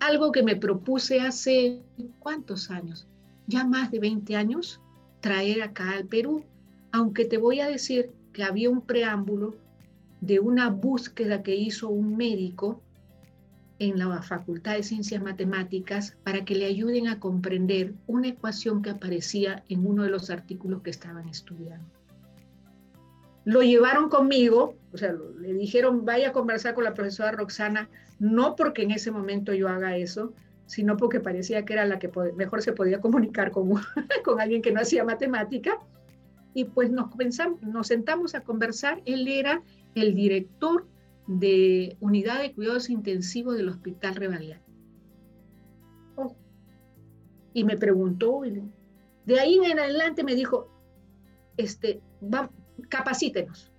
Algo que me propuse hace cuántos años, ya más de 20 años, traer acá al Perú, aunque te voy a decir que había un preámbulo de una búsqueda que hizo un médico en la Facultad de Ciencias Matemáticas para que le ayuden a comprender una ecuación que aparecía en uno de los artículos que estaban estudiando. Lo llevaron conmigo, o sea, le dijeron, vaya a conversar con la profesora Roxana, no porque en ese momento yo haga eso, sino porque parecía que era la que mejor se podía comunicar con, con alguien que no hacía matemática. Y pues nos, nos sentamos a conversar. Él era el director de unidad de cuidados intensivos del Hospital Revaliat. Oh. Y me preguntó, de ahí en adelante me dijo, este, va, capacítenos.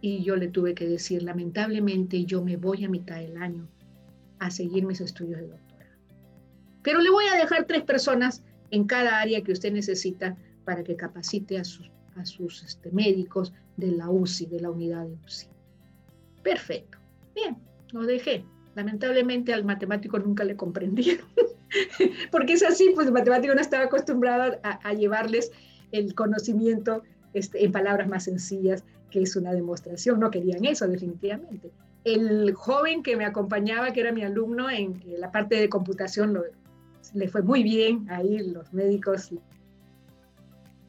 Y yo le tuve que decir, lamentablemente yo me voy a mitad del año a seguir mis estudios de doctora. Pero le voy a dejar tres personas en cada área que usted necesita para que capacite a sus, a sus este, médicos de la UCI, de la unidad de UCI. Perfecto. Bien, lo dejé. Lamentablemente al matemático nunca le comprendieron. Porque es así, pues el matemático no estaba acostumbrado a, llevarles el conocimiento este, en palabras más sencillas, que es una demostración. No querían eso, definitivamente. El joven que me acompañaba, que era mi alumno en la parte de computación, le fue muy bien. Ahí los médicos,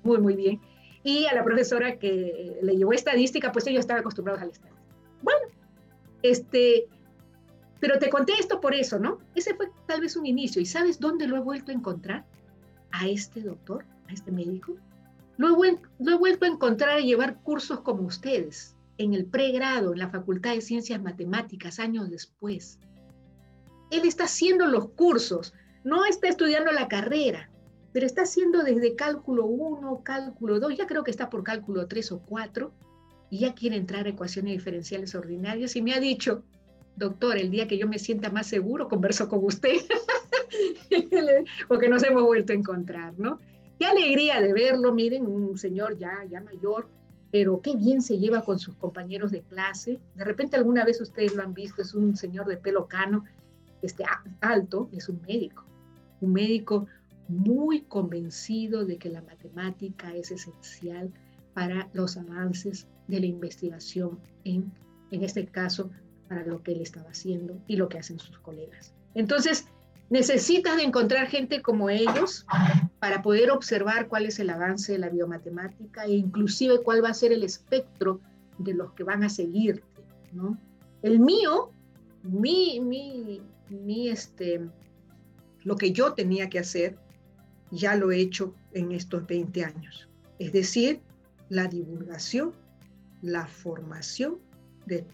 muy, muy bien. Y a la profesora que le llevó estadística, pues ellos estaban acostumbrados al estadística. Bueno, este, pero te conté esto por eso, ¿no? Ese fue tal vez un inicio. ¿Y sabes dónde lo he vuelto a encontrar? A este doctor, a este médico. Lo he, lo he vuelto a encontrar y llevar cursos como ustedes, en el pregrado, en la Facultad de Ciencias Matemáticas, años después. Él está haciendo los cursos, no está estudiando la carrera, pero está haciendo desde cálculo 1, cálculo 2, ya creo que está por cálculo 3 o 4, y ya quiere entrar a ecuaciones diferenciales ordinarias y me ha dicho, doctor, el día que yo me sienta más seguro, converso con usted, porque nos hemos vuelto a encontrar, ¿no? Qué alegría de verlo, miren, un señor ya, ya mayor, pero qué bien se lleva con sus compañeros de clase. De repente alguna vez ustedes lo han visto, es un señor de pelo cano, este, alto, es un médico, un médico muy convencido de que la matemática es esencial para los avances de la investigación en, en este caso, para lo que él estaba haciendo y lo que hacen sus colegas. Entonces, necesitas de encontrar gente como ellos para poder observar cuál es el avance de la biomatemática e inclusive cuál va a ser el espectro de los que van a seguirte, ¿no? El mío, mi, mi, mi, este, lo que yo tenía que hacer, ya lo he hecho en estos 20 años. Es decir, la divulgación, la formación de,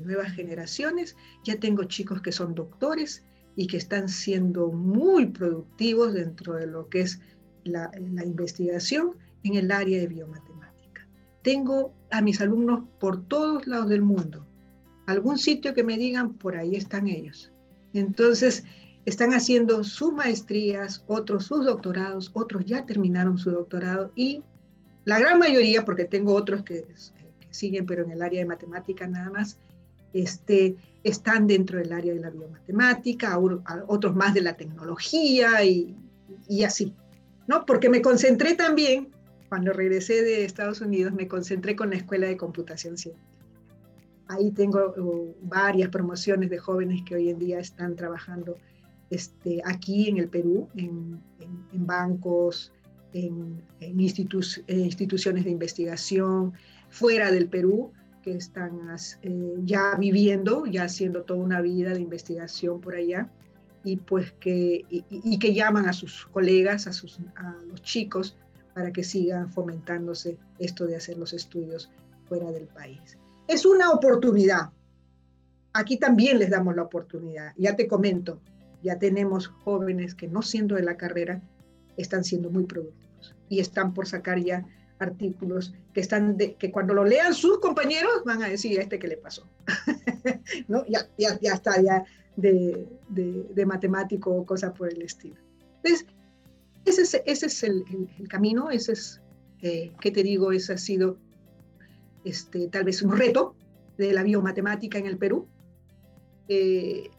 nuevas generaciones. Ya tengo chicos que son doctores y que están siendo muy productivos dentro de lo que es la, la investigación en el área de biomatemática. tengo a mis alumnos por todos lados del mundo. Algún sitio que me digan, por ahí están ellos. Entonces, están haciendo sus maestrías, otros sus doctorados, otros ya terminaron su doctorado y la gran mayoría, porque tengo otros que, siguen, pero en el área de matemática nada más, este, están dentro del área de la biomatemática, otros más de la tecnología y, así, ¿no? Porque me concentré también cuando regresé de Estados Unidos, me concentré con la Escuela de Computación Científica. Ahí tengo uh, varias promociones de jóvenes que hoy en día están trabajando este, aquí en el Perú, en, bancos, en, instituciones de investigación, fuera del Perú, que están eh, ya viviendo, ya haciendo toda una vida de investigación por allá, y pues que, y, que llaman a sus colegas, a, sus, a los chicos, para que sigan fomentándose esto de hacer los estudios fuera del país. Es una oportunidad. Aquí también les damos la oportunidad. Ya te comento, ya tenemos jóvenes que no siendo de la carrera están siendo muy productivos y están por sacar ya artículos que están de, que cuando lo lean sus compañeros van a decir este que le pasó no ya, ya, ya está ya de, de, de matemático o cosa por el estilo entonces ese es, ese es el, camino, ese es, eh, ¿qué te digo? Ese ha sido este, tal vez un reto de la biomatemática en el Perú. Eh,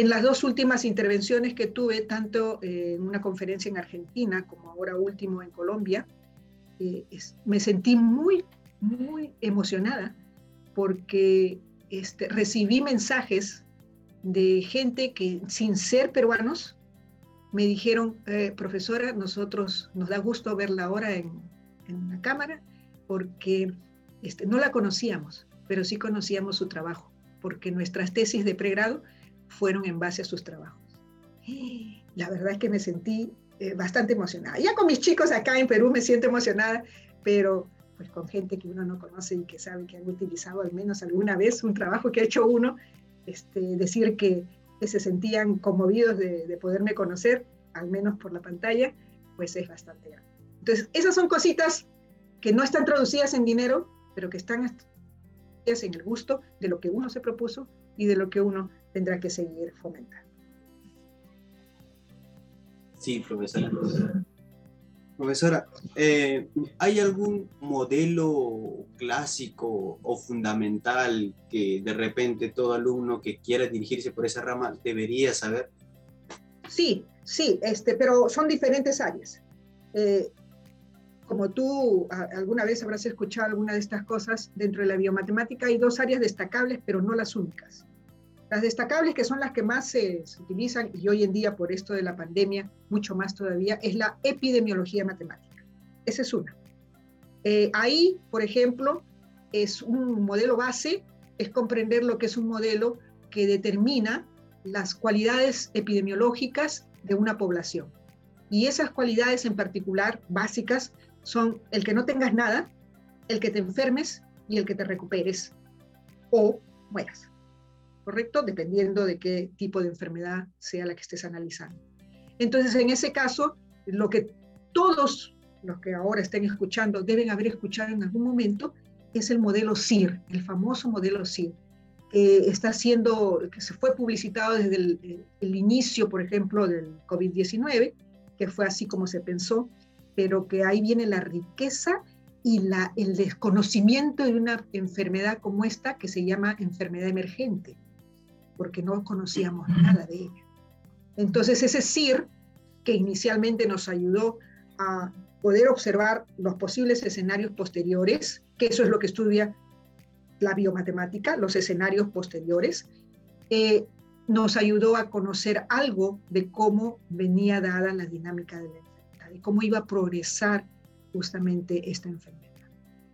en las dos últimas intervenciones que tuve, tanto en una conferencia en Argentina como ahora último en Colombia, eh, me sentí muy, muy emocionada porque este, recibí mensajes de gente que sin ser peruanos me dijeron, eh, profesora, nosotros nos da gusto verla ahora en, en la cámara porque este, no la conocíamos, pero sí conocíamos su trabajo, porque nuestras tesis de pregrado fueron en base a sus trabajos. La verdad es que me sentí eh, bastante emocionada. Ya con mis chicos acá en Perú me siento emocionada, pero pues con gente que uno no conoce y que sabe que han utilizado al menos alguna vez un trabajo que ha hecho uno, este, decir que se sentían conmovidos de, poderme conocer, al menos por la pantalla, pues es bastante grande. Entonces, esas son cositas que no están traducidas en dinero, pero que están en el gusto de lo que uno se propuso y de lo que uno tendrá que seguir fomentando. Sí, profesora. Profesora, eh, ¿hay algún modelo clásico o fundamental que de repente todo alumno que quiera dirigirse por esa rama debería saber? Sí, sí, este, pero son diferentes áreas. Eh, como tú alguna vez habrás escuchado alguna de estas cosas, dentro de la biomatemática hay dos áreas destacables, pero no las únicas. Las destacables, que son las que más se, utilizan, y hoy en día por esto de la pandemia, mucho más todavía, es la epidemiología matemática. Esa es una. Eh, ahí, por ejemplo, es un modelo base, es comprender lo que es un modelo que determina las cualidades epidemiológicas de una población. Y esas cualidades en particular, básicas, son el que no tengas nada, el que te enfermes y el que te recuperes o mueras. ¿Correcto? Dependiendo de qué tipo de enfermedad sea la que estés analizando. Entonces, en ese caso, lo que todos los que ahora estén escuchando deben haber escuchado en algún momento es el modelo CIR, el famoso modelo CIR, que está siendo, que se fue publicitado desde el, inicio, por ejemplo, del COVID-19, que fue así como se pensó, pero que ahí viene la riqueza y el desconocimiento de una enfermedad como esta que se llama enfermedad emergente porque no conocíamos nada de ella. Entonces ese CIR, que inicialmente nos ayudó a poder observar los posibles escenarios posteriores, que eso es lo que estudia la biomatemática, los escenarios posteriores, eh, nos ayudó a conocer algo de cómo venía dada la dinámica de la enfermedad, y cómo iba a progresar justamente esta enfermedad.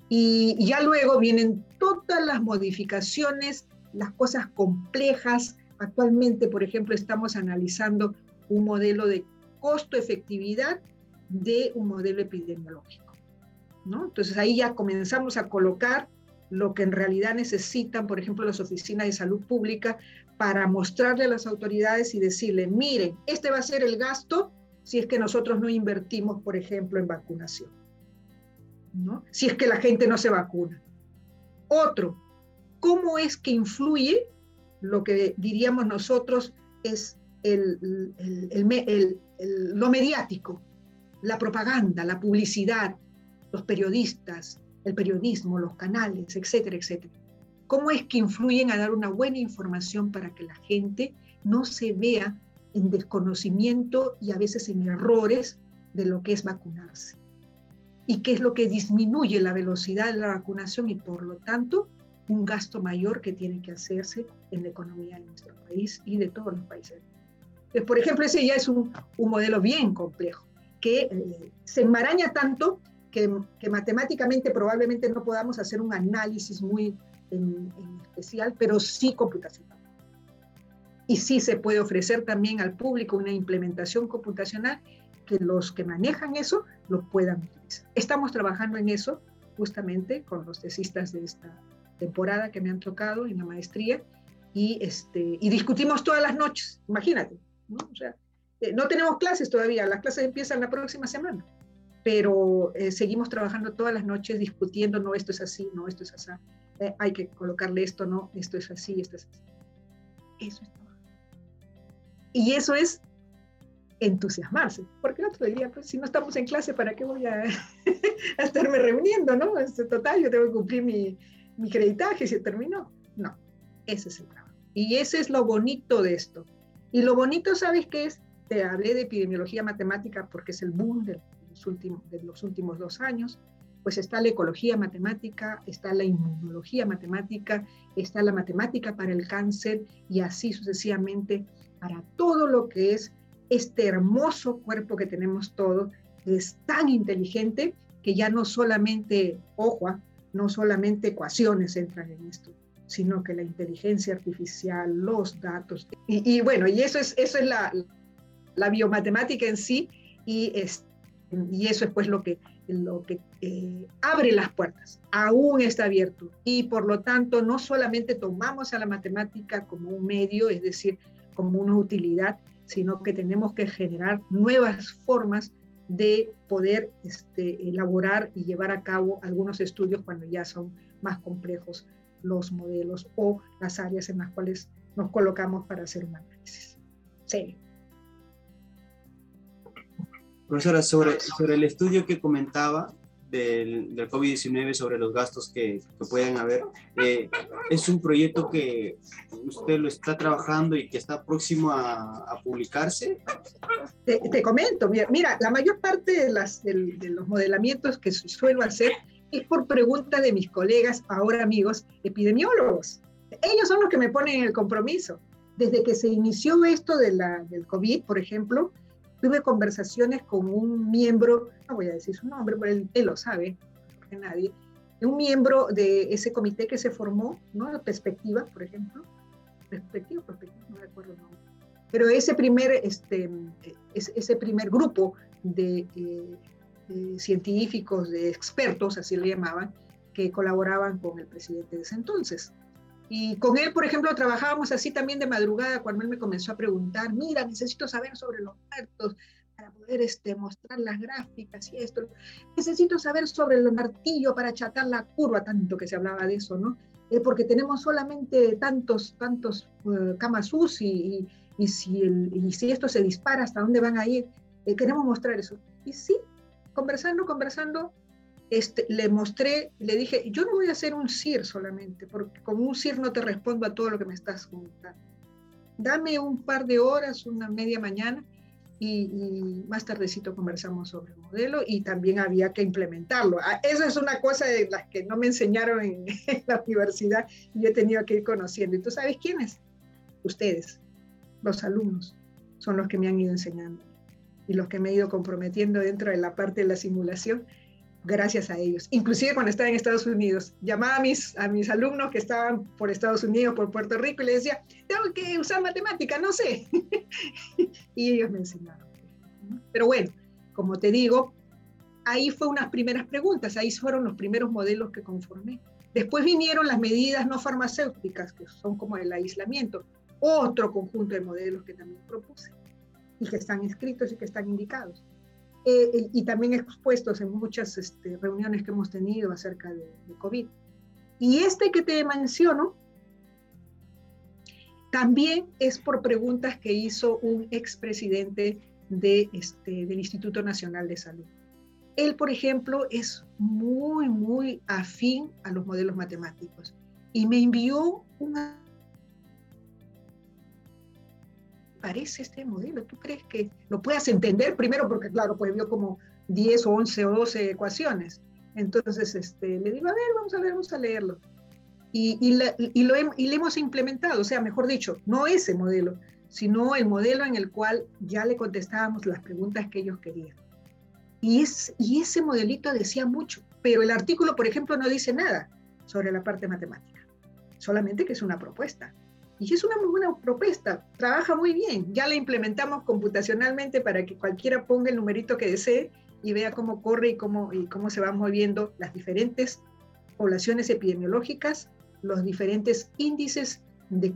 Y ya luego vienen todas las modificaciones las cosas complejas. Actualmente, por ejemplo, estamos analizando un modelo de costo-efectividad de un modelo epidemiológico. ¿no? Entonces ahí ya comenzamos a colocar lo que en realidad necesitan, por ejemplo, las oficinas de salud pública para mostrarle a las autoridades y decirle, miren, este va a ser el gasto si es que nosotros no invertimos, por ejemplo, en vacunación. ¿no? Si es que la gente no se vacuna. Otro, ¿cómo es que influye lo que diríamos nosotros es lo mediático, la propaganda, la publicidad, los periodistas, el periodismo, los canales, etcétera, etcétera. ¿Cómo es que influyen a dar una buena información para que la gente no se vea en desconocimiento y a veces en errores de lo que es vacunarse? ¿Y qué es lo que disminuye la velocidad de la vacunación y por lo tanto un gasto mayor que tiene que hacerse en la economía de nuestro país y de todos los países? por ejemplo, ese ya es un, un modelo bien complejo, que eh, se enmaraña tanto que, que, matemáticamente probablemente no podamos hacer un análisis muy especial, pero sí computacional. Y sí se puede ofrecer también al público una implementación computacional que los que manejan eso lo puedan utilizar. Estamos trabajando en eso justamente con los tesistas de esta temporada que me han tocado en la maestría y, este, y discutimos todas las noches, imagínate, ¿no? O sea, eh, no tenemos clases todavía, las clases empiezan la próxima semana, pero eh, seguimos trabajando todas las noches discutiendo, no, esto es así, no, esto es así, eh, hay que colocarle esto, no, esto es así, esto es así. Eso es Y eso es entusiasmarse, porque el otro día, pues si no estamos en clase, ¿para qué voy a, a estarme reuniendo, no? Este, total, yo tengo que cumplir mi, mi creditaje, se terminó. No, ese es el trabajo. Y ese es lo bonito de esto. Y lo bonito, ¿sabes qué es? Te hablé de epidemiología matemática porque es el boom de los últimos, dos años. Pues está la ecología matemática, está la inmunología matemática, está la matemática para el cáncer y así sucesivamente para todo lo que es este hermoso cuerpo que tenemos todo, que es tan inteligente que ya no solamente, ojo, ¿ah? No solamente ecuaciones entran en esto, sino que la inteligencia artificial, los datos. Y, bueno, y eso es, eso es la, la biomatemática en sí, y, es, y eso es pues lo que, lo que eh, abre las puertas, aún está abierto. Y por lo tanto, no solamente tomamos a la matemática como un medio, es decir, como una utilidad, sino que tenemos que generar nuevas formas de poder este, elaborar y llevar a cabo algunos estudios cuando ya son más complejos los modelos o las áreas en las cuales nos colocamos para hacer un análisis. Sí. Profesora, sobre, sobre el estudio que comentaba, del, del COVID-19 sobre los gastos que, que pueden haber. Eh, es un proyecto que usted lo está trabajando y que está próximo a, a publicarse. Te, te, comento, mira, la mayor parte de, las, de, de los modelamientos que suelo hacer es por pregunta de mis colegas, ahora amigos, epidemiólogos. Ellos son los que me ponen el compromiso. Desde que se inició esto de la, del COVID, por ejemplo, tuve conversaciones con un miembro, no voy a decir su nombre, pero él, lo sabe, nadie, un miembro de ese comité que se formó, ¿no? Perspectiva, por ejemplo. Perspectiva, perspectiva, no recuerdo el nombre. Pero ese primer, este, ese primer grupo de, eh, de científicos, de expertos, así le llamaban, que colaboraban con el presidente de ese entonces. Y con él, por ejemplo, trabajábamos así también de madrugada cuando él me comenzó a preguntar, mira, necesito saber sobre los muertos para poder este, mostrar las gráficas y esto. Necesito saber sobre el martillo para achatar la curva, tanto que se hablaba de eso, ¿no? Eh, porque tenemos solamente tantos, tantos uh, camas y, y, si el, y si esto se dispara, ¿hasta dónde van a ir? Eh, queremos mostrar eso. Y sí, conversando, conversando, este, le mostré, le dije, yo no voy a hacer un CIR solamente, porque con un CIR no te respondo a todo lo que me estás contando. Dame un par de horas, una media mañana, y, más tardecito conversamos sobre el modelo y también había que implementarlo. Ah, eso es una cosa de las que no me enseñaron en, en la universidad y he tenido que ir conociendo. ¿Y tú sabes quiénes? Ustedes, los alumnos, son los que me han ido enseñando y los que me he ido comprometiendo dentro de la parte de la simulación gracias a ellos. Inclusive cuando estaba en Estados Unidos, llamaba a mis, a mis alumnos que estaban por Estados Unidos, por Puerto Rico, y les decía, tengo que usar matemática, no sé. y ellos me enseñaron. Pero bueno, como te digo, ahí fue unas primeras preguntas, ahí fueron los primeros modelos que conformé. Después vinieron las medidas no farmacéuticas, que son como el aislamiento, otro conjunto de modelos que también propuse y que están escritos y que están indicados. Eh, y también expuestos en muchas este, reuniones que hemos tenido acerca de, de, COVID. Y este que te menciono también es por preguntas que hizo un expresidente de, este, del Instituto Nacional de Salud. Él, por ejemplo, es muy, muy afín a los modelos matemáticos y me envió una... parece este modelo? ¿Tú crees que lo puedas entender? Primero porque, claro, pues vio como 10 o 11 o 12 ecuaciones. Entonces, este, le digo, a ver, vamos a ver, vamos a leerlo. Y, lo, le hemos implementado, o sea, mejor dicho, no ese modelo, sino el modelo en el cual ya le contestábamos las preguntas que ellos querían. Y, y ese modelito decía mucho, pero el artículo, por ejemplo, no dice nada sobre la parte matemática, solamente que es una propuesta. Y es una muy buena propuesta, trabaja muy bien. Ya la implementamos computacionalmente para que cualquiera ponga el numerito que desee y vea cómo corre y cómo, y cómo se van moviendo las diferentes poblaciones epidemiológicas, los diferentes índices de,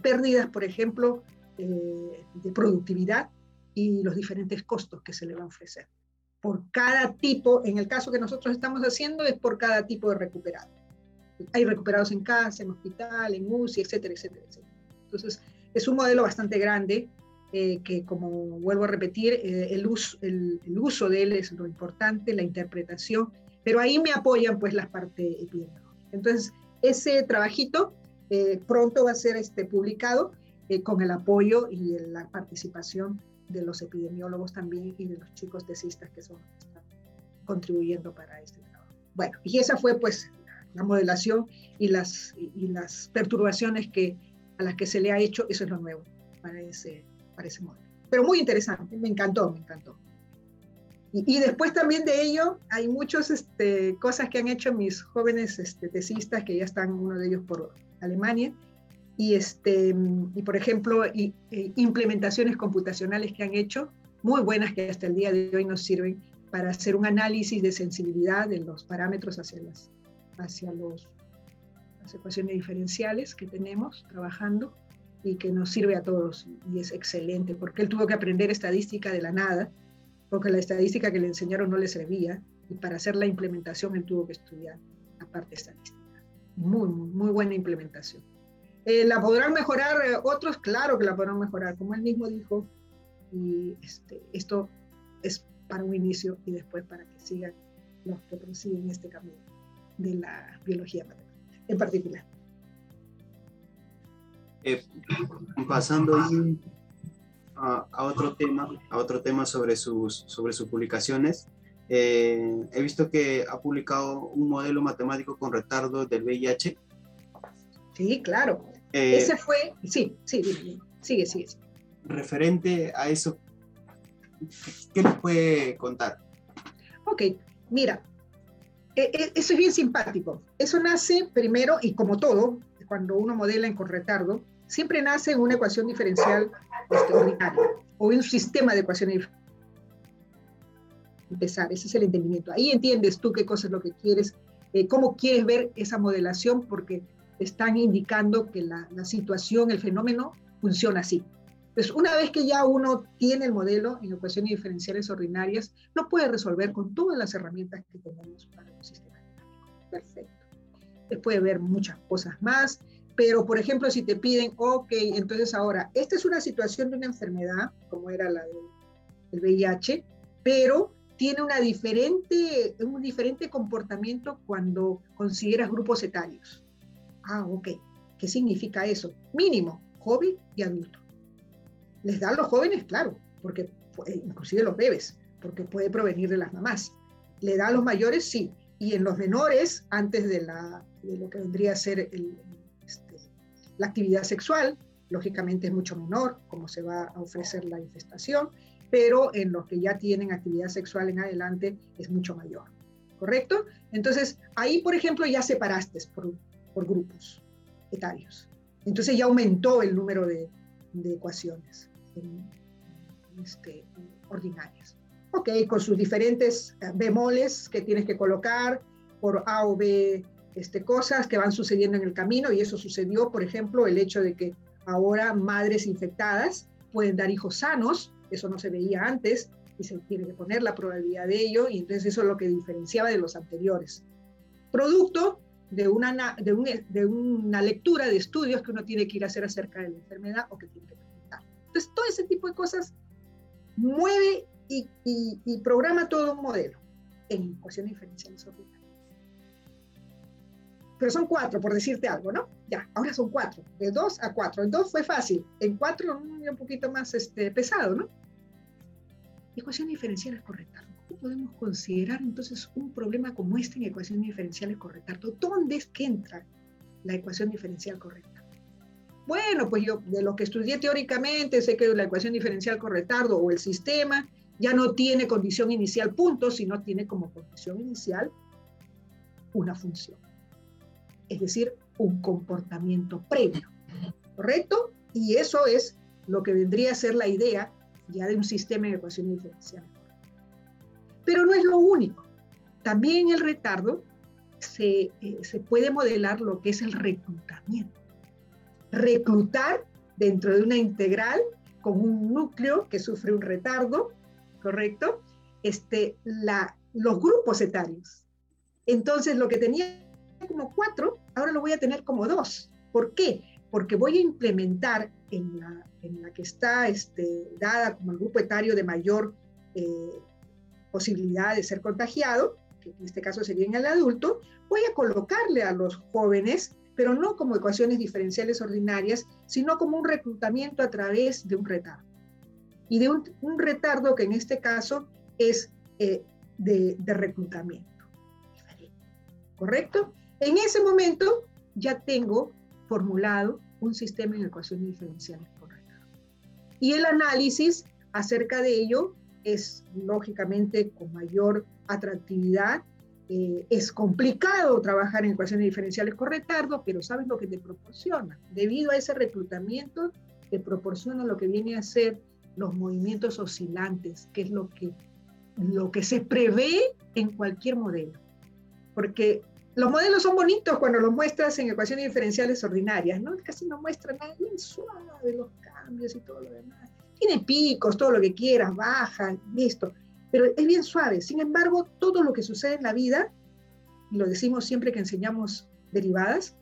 pérdidas, por ejemplo, eh, de productividad y los diferentes costos que se le va a ofrecer. Por cada tipo, en el caso que nosotros estamos haciendo, es por cada tipo de recuperado. Hay recuperados en casa, en hospital, en UCI, etcétera, etcétera, etcétera. Entonces, es un modelo bastante grande eh, que, como vuelvo a repetir, eh, el, uso, el, el, uso de él es lo importante, la interpretación, pero ahí me apoyan pues las partes epidemiológicas. Entonces, ese trabajito eh, pronto va a ser este, publicado eh, con el apoyo y la participación de los epidemiólogos también y de los chicos tesistas que son que están contribuyendo para este trabajo. Bueno, y esa fue pues la modelación y las, y las perturbaciones que, a las que se le ha hecho, eso es lo nuevo para ese, para modelo. Pero muy interesante, me encantó, me encantó. Y, y, después también de ello hay muchas este, cosas que han hecho mis jóvenes este, tesistas, que ya están uno de ellos por Alemania, y, este, y por ejemplo, e implementaciones computacionales que han hecho, muy buenas que hasta el día de hoy nos sirven para hacer un análisis de sensibilidad de los parámetros hacia las, hacia los, las ecuaciones diferenciales que tenemos trabajando y que nos sirve a todos y es excelente porque él tuvo que aprender estadística de la nada porque la estadística que le enseñaron no le servía y para hacer la implementación él tuvo que estudiar la parte estadística muy, muy buena implementación. Eh, ¿La podrán mejorar eh, otros? Claro que la podrán mejorar, como él mismo dijo. Y este, esto es para un inicio y después para que sigan los que prosiguen este camino de la biología en particular. Eh, pasando a, a, otro tema, a otro tema sobre sus, sobre sus publicaciones, eh, he visto que ha publicado un modelo matemático con retardo del VIH. Sí, claro. Eh, Ese fue, sí, sí, sigue, sigue, sigue. Referente a eso, ¿qué nos puede contar? Ok, mira, eso es bien simpático. Eso nace primero, y como todo, cuando uno modela en con retardo, siempre nace en una ecuación diferencial este, ordinaria o en un sistema de ecuaciones empezar, ese es el entendimiento. Ahí entiendes tú qué cosa es lo que quieres, eh, cómo quieres ver esa modelación, porque están indicando que la, situación, el fenómeno, funciona así. Entonces, una vez que ya uno tiene el modelo en ecuaciones diferenciales ordinarias, lo puede resolver con todas las herramientas que tenemos para los sistemas dinámicos. Perfecto. Se puede ver muchas cosas más, pero por ejemplo, si te piden, ok, entonces ahora, esta es una situación de una enfermedad, como era la del VIH, pero tiene una diferente, un diferente comportamiento cuando consideras grupos etarios. Ah, ok. ¿Qué significa eso? Mínimo, joven y adulto. Les da a los jóvenes, claro, porque inclusive los bebés, porque puede provenir de las mamás. Le da a los mayores, sí. Y en los menores, antes de, la, de lo que vendría a ser el, este, la actividad sexual, lógicamente es mucho menor, como se va a ofrecer la infestación pero en los que ya tienen actividad sexual en adelante es mucho mayor. ¿Correcto? Entonces, ahí, por ejemplo, ya separaste por, por grupos etarios. Entonces ya aumentó el número de, de ecuaciones este, ordinarias. Ok, con sus diferentes bemoles que tienes que colocar por A o B este, cosas que van sucediendo en el camino y eso sucedió, por ejemplo, el hecho de que ahora madres infectadas pueden dar hijos sanos eso no se veía antes, y se tiene que poner la probabilidad de ello, y entonces eso es lo que diferenciaba de los anteriores. Producto de una, de, de una lectura de estudios que uno tiene que ir a hacer acerca de la enfermedad o que tiene que. Entonces, todo ese tipo de cosas mueve y, programa todo un modelo en ecuaciones diferenciales ordinarias. Pero son cuatro, por decirte algo, ¿no? Ya, ahora son cuatro, de dos a cuatro. En dos fue fácil, en cuatro un poquito más este, pesado, ¿no? Ecuaciones diferenciales correctas. ¿Cómo podemos considerar entonces un problema como este en ecuaciones diferenciales correctas? ¿Dónde es que entra la ecuación diferencial correcta? Bueno, pues yo de lo que estudié teóricamente sé que la ecuación diferencial correctardo o el sistema ya no tiene condición inicial punto, sino tiene como condición inicial una función. Es decir, un comportamiento previo. ¿Correcto? Y eso es lo que vendría a ser la idea ya de un sistema de ecuaciones diferenciales. Pero no es lo único. También el retardo se, eh, se puede modelar lo que es el reclutamiento. Reclutar dentro de una integral con un núcleo que sufre un retardo, ¿correcto? Este, la, los grupos etarios. Entonces, lo que tenía como cuatro, ahora lo voy a tener como dos. ¿Por qué? Porque voy a implementar en la, en la que está este, dada como el grupo etario de mayor eh, posibilidad de ser contagiado, que en este caso sería en el adulto, voy a colocarle a los jóvenes, pero no como ecuaciones diferenciales ordinarias, sino como un reclutamiento a través de un retardo. Y de un, retardo que en este caso es eh, de, de reclutamiento. ¿Correcto? En ese momento ya tengo formulado un sistema en ecuaciones diferenciales y el análisis acerca de ello es lógicamente con mayor atractividad. Eh, es complicado trabajar en ecuaciones diferenciales con retardo, pero sabes lo que te proporciona. Debido a ese reclutamiento, te proporciona lo que viene a ser los movimientos oscilantes, que es lo que, lo que se prevé en cualquier modelo. Porque los modelos son bonitos cuando los muestras en ecuaciones diferenciales ordinarias, ¿no? Casi no muestran nada bien suave los cambios y todo lo demás. Tiene picos, todo lo que quieras, baja, listo. Pero es bien suave. Sin embargo, todo lo que sucede en la vida, y lo decimos siempre que enseñamos derivadas,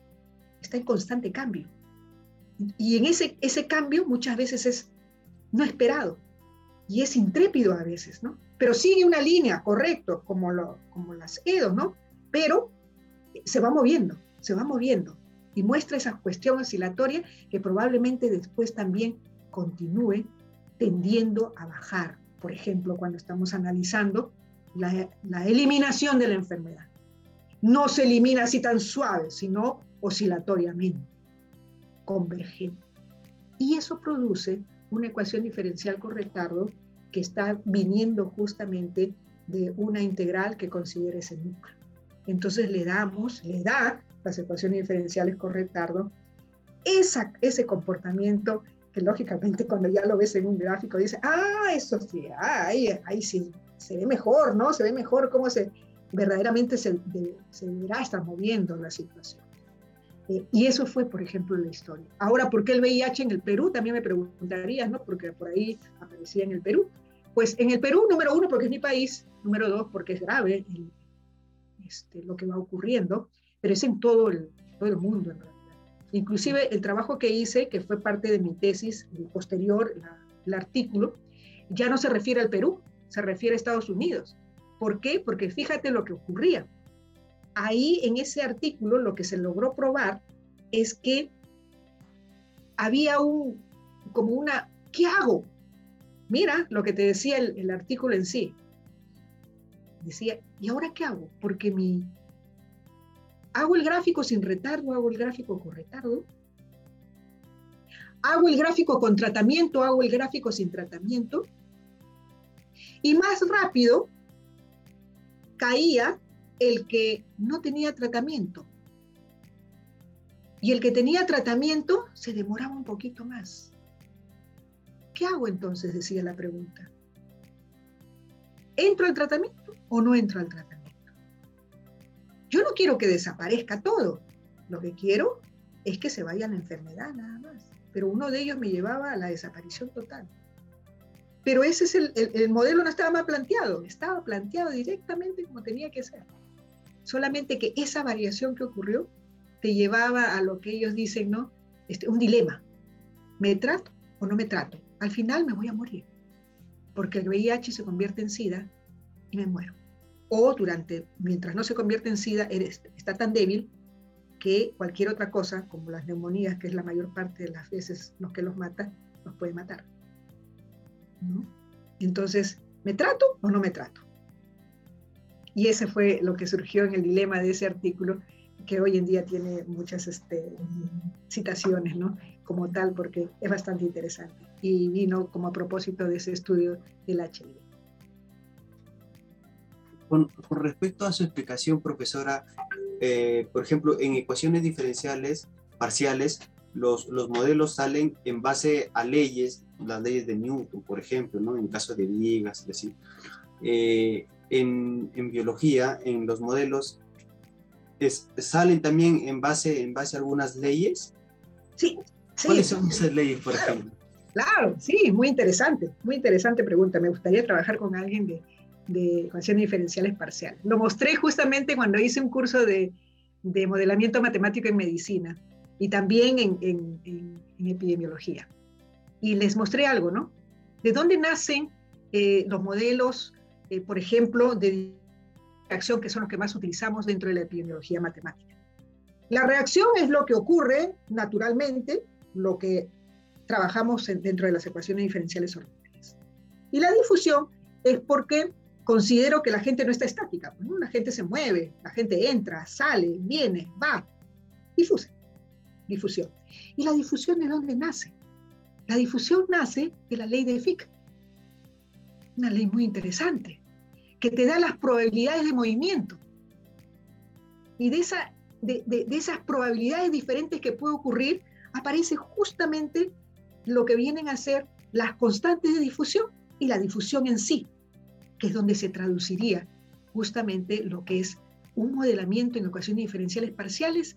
está en constante cambio. Y en ese, ese cambio muchas veces es no esperado y es intrépido a veces, ¿no? Pero sigue una línea, correcto, como, lo, como las EDO, ¿no? Pero se va moviendo, se va moviendo y muestra esa cuestión oscilatoria que probablemente después también continúe tendiendo a bajar. Por ejemplo, cuando estamos analizando la, eliminación de la enfermedad. No se elimina así tan suave, sino oscilatoriamente, convergente. Y eso produce una ecuación diferencial con retardo que está viniendo justamente de una integral que considere ese núcleo. Entonces le damos, le da las ecuaciones diferenciales con retardo ese comportamiento que lógicamente cuando ya lo ves en un gráfico dice, ah, eso sí, ah, ahí, ahí sí, se ve mejor, ¿no? Se ve mejor cómo se verdaderamente se, se deberá estar moviendo la situación. Eh, y eso fue, por ejemplo, la historia. Ahora, ¿por qué el VIH en el Perú? También me preguntarías, ¿no? Porque por ahí aparecía en el Perú. Pues en el Perú, número uno, porque es mi país, número dos, porque es grave, el, este, lo que va ocurriendo, pero es en todo el, todo el mundo en realidad. Inclusive el trabajo que hice, que fue parte de mi tesis posterior, el artículo, ya no se refiere al Perú, se refiere a Estados Unidos. ¿Por qué? Porque fíjate lo que ocurría. Ahí en ese artículo lo que se logró probar es que había un, como una, ¿qué hago? Mira lo que te decía el, el artículo en sí decía, ¿y ahora qué hago? Porque mi... ¿Hago el gráfico sin retardo? ¿Hago el gráfico con retardo? ¿Hago el gráfico con tratamiento? ¿Hago el gráfico sin tratamiento? Y más rápido caía el que no tenía tratamiento. Y el que tenía tratamiento se demoraba un poquito más. ¿Qué hago entonces? Decía la pregunta. ¿Entro al tratamiento o no entro al tratamiento? Yo no quiero que desaparezca todo. Lo que quiero es que se vaya la enfermedad nada más. Pero uno de ellos me llevaba a la desaparición total. Pero ese es el, el, modelo no estaba mal planteado, estaba planteado directamente como tenía que ser. Solamente que esa variación que ocurrió te llevaba a lo que ellos dicen, ¿no? Este, un dilema. ¿Me trato o no me trato? Al final me voy a morir, porque el VIH se convierte en SIDA y me muero. O durante, mientras no se convierte en SIDA, eres, está tan débil que cualquier otra cosa, como las neumonías, que es la mayor parte de las veces los que los mata, los puede matar. Entonces, ¿me trato o no me trato? Y ese fue lo que surgió en el dilema de ese artículo, que hoy en día tiene muchas este, citaciones, ¿no? Como tal, porque es bastante interesante. Y vino como a propósito de ese estudio del HIV. Con, respecto a su explicación, profesora, eh, por ejemplo, en ecuaciones diferenciales parciales, los, los modelos salen en base a leyes las leyes de Newton, por ejemplo, ¿no? en caso de vigas, es decir, eh, en, en, biología, en los modelos, es, salen también en base, en base a algunas leyes. Sí, ¿Cuáles son esas leyes, por ejemplo? Claro, sí, muy interesante, muy interesante pregunta. Me gustaría trabajar con alguien de, de ecuaciones diferenciales parciales. Lo mostré justamente cuando hice un curso de, de modelamiento matemático en medicina y también en, epidemiología y les mostré algo, ¿no? ¿De dónde nacen eh, los modelos, eh, por ejemplo, de reacción, que son los que más utilizamos dentro de la epidemiología matemática? La reacción es lo que ocurre naturalmente, lo que trabajamos dentro de las ecuaciones diferenciales ordinarias. Y la difusión es porque considero que la gente no está estática, ¿no? la gente se mueve, la gente entra, sale, viene, va, difusión. difusión. ¿Y la difusión de dónde nace? La difusión nace de la ley de Fick, una ley muy interesante, que te da las probabilidades de movimiento. Y de, de, esas probabilidades diferentes que puede ocurrir, aparece justamente lo que vienen a ser las constantes de difusión y la difusión en sí, que es donde se traduciría justamente lo que es un modelamiento en ecuaciones diferenciales parciales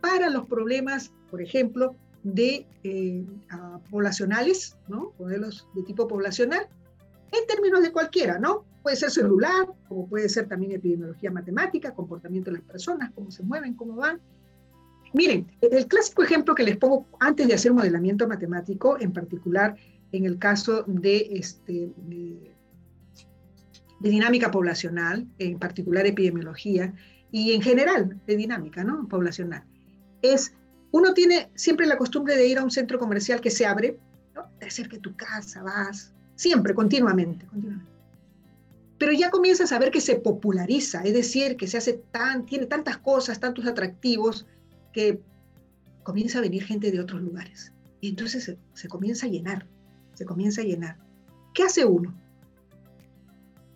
para los problemas, por ejemplo, de eh, poblacionales, ¿no? modelos de tipo poblacional, en términos de cualquiera, ¿no? Puede ser celular, como puede ser también epidemiología matemática, comportamiento de las personas, cómo se mueven, cómo van. Miren, el clásico ejemplo que les pongo antes de hacer modelamiento matemático, en particular en el caso de, este, de, de dinámica poblacional, en particular epidemiología, y en general de dinámica ¿no? poblacional, es uno tiene siempre la costumbre de ir a un centro comercial que se abre, ¿no? de cerca de tu casa, vas, siempre, continuamente. Pero ya comienzas a ver que se populariza, es decir, que se hace tan, tiene tantas cosas, tantos atractivos, que comienza a venir gente de otros lugares. Y entonces se comienza a llenar, se comienza a llenar. ¿Qué hace uno?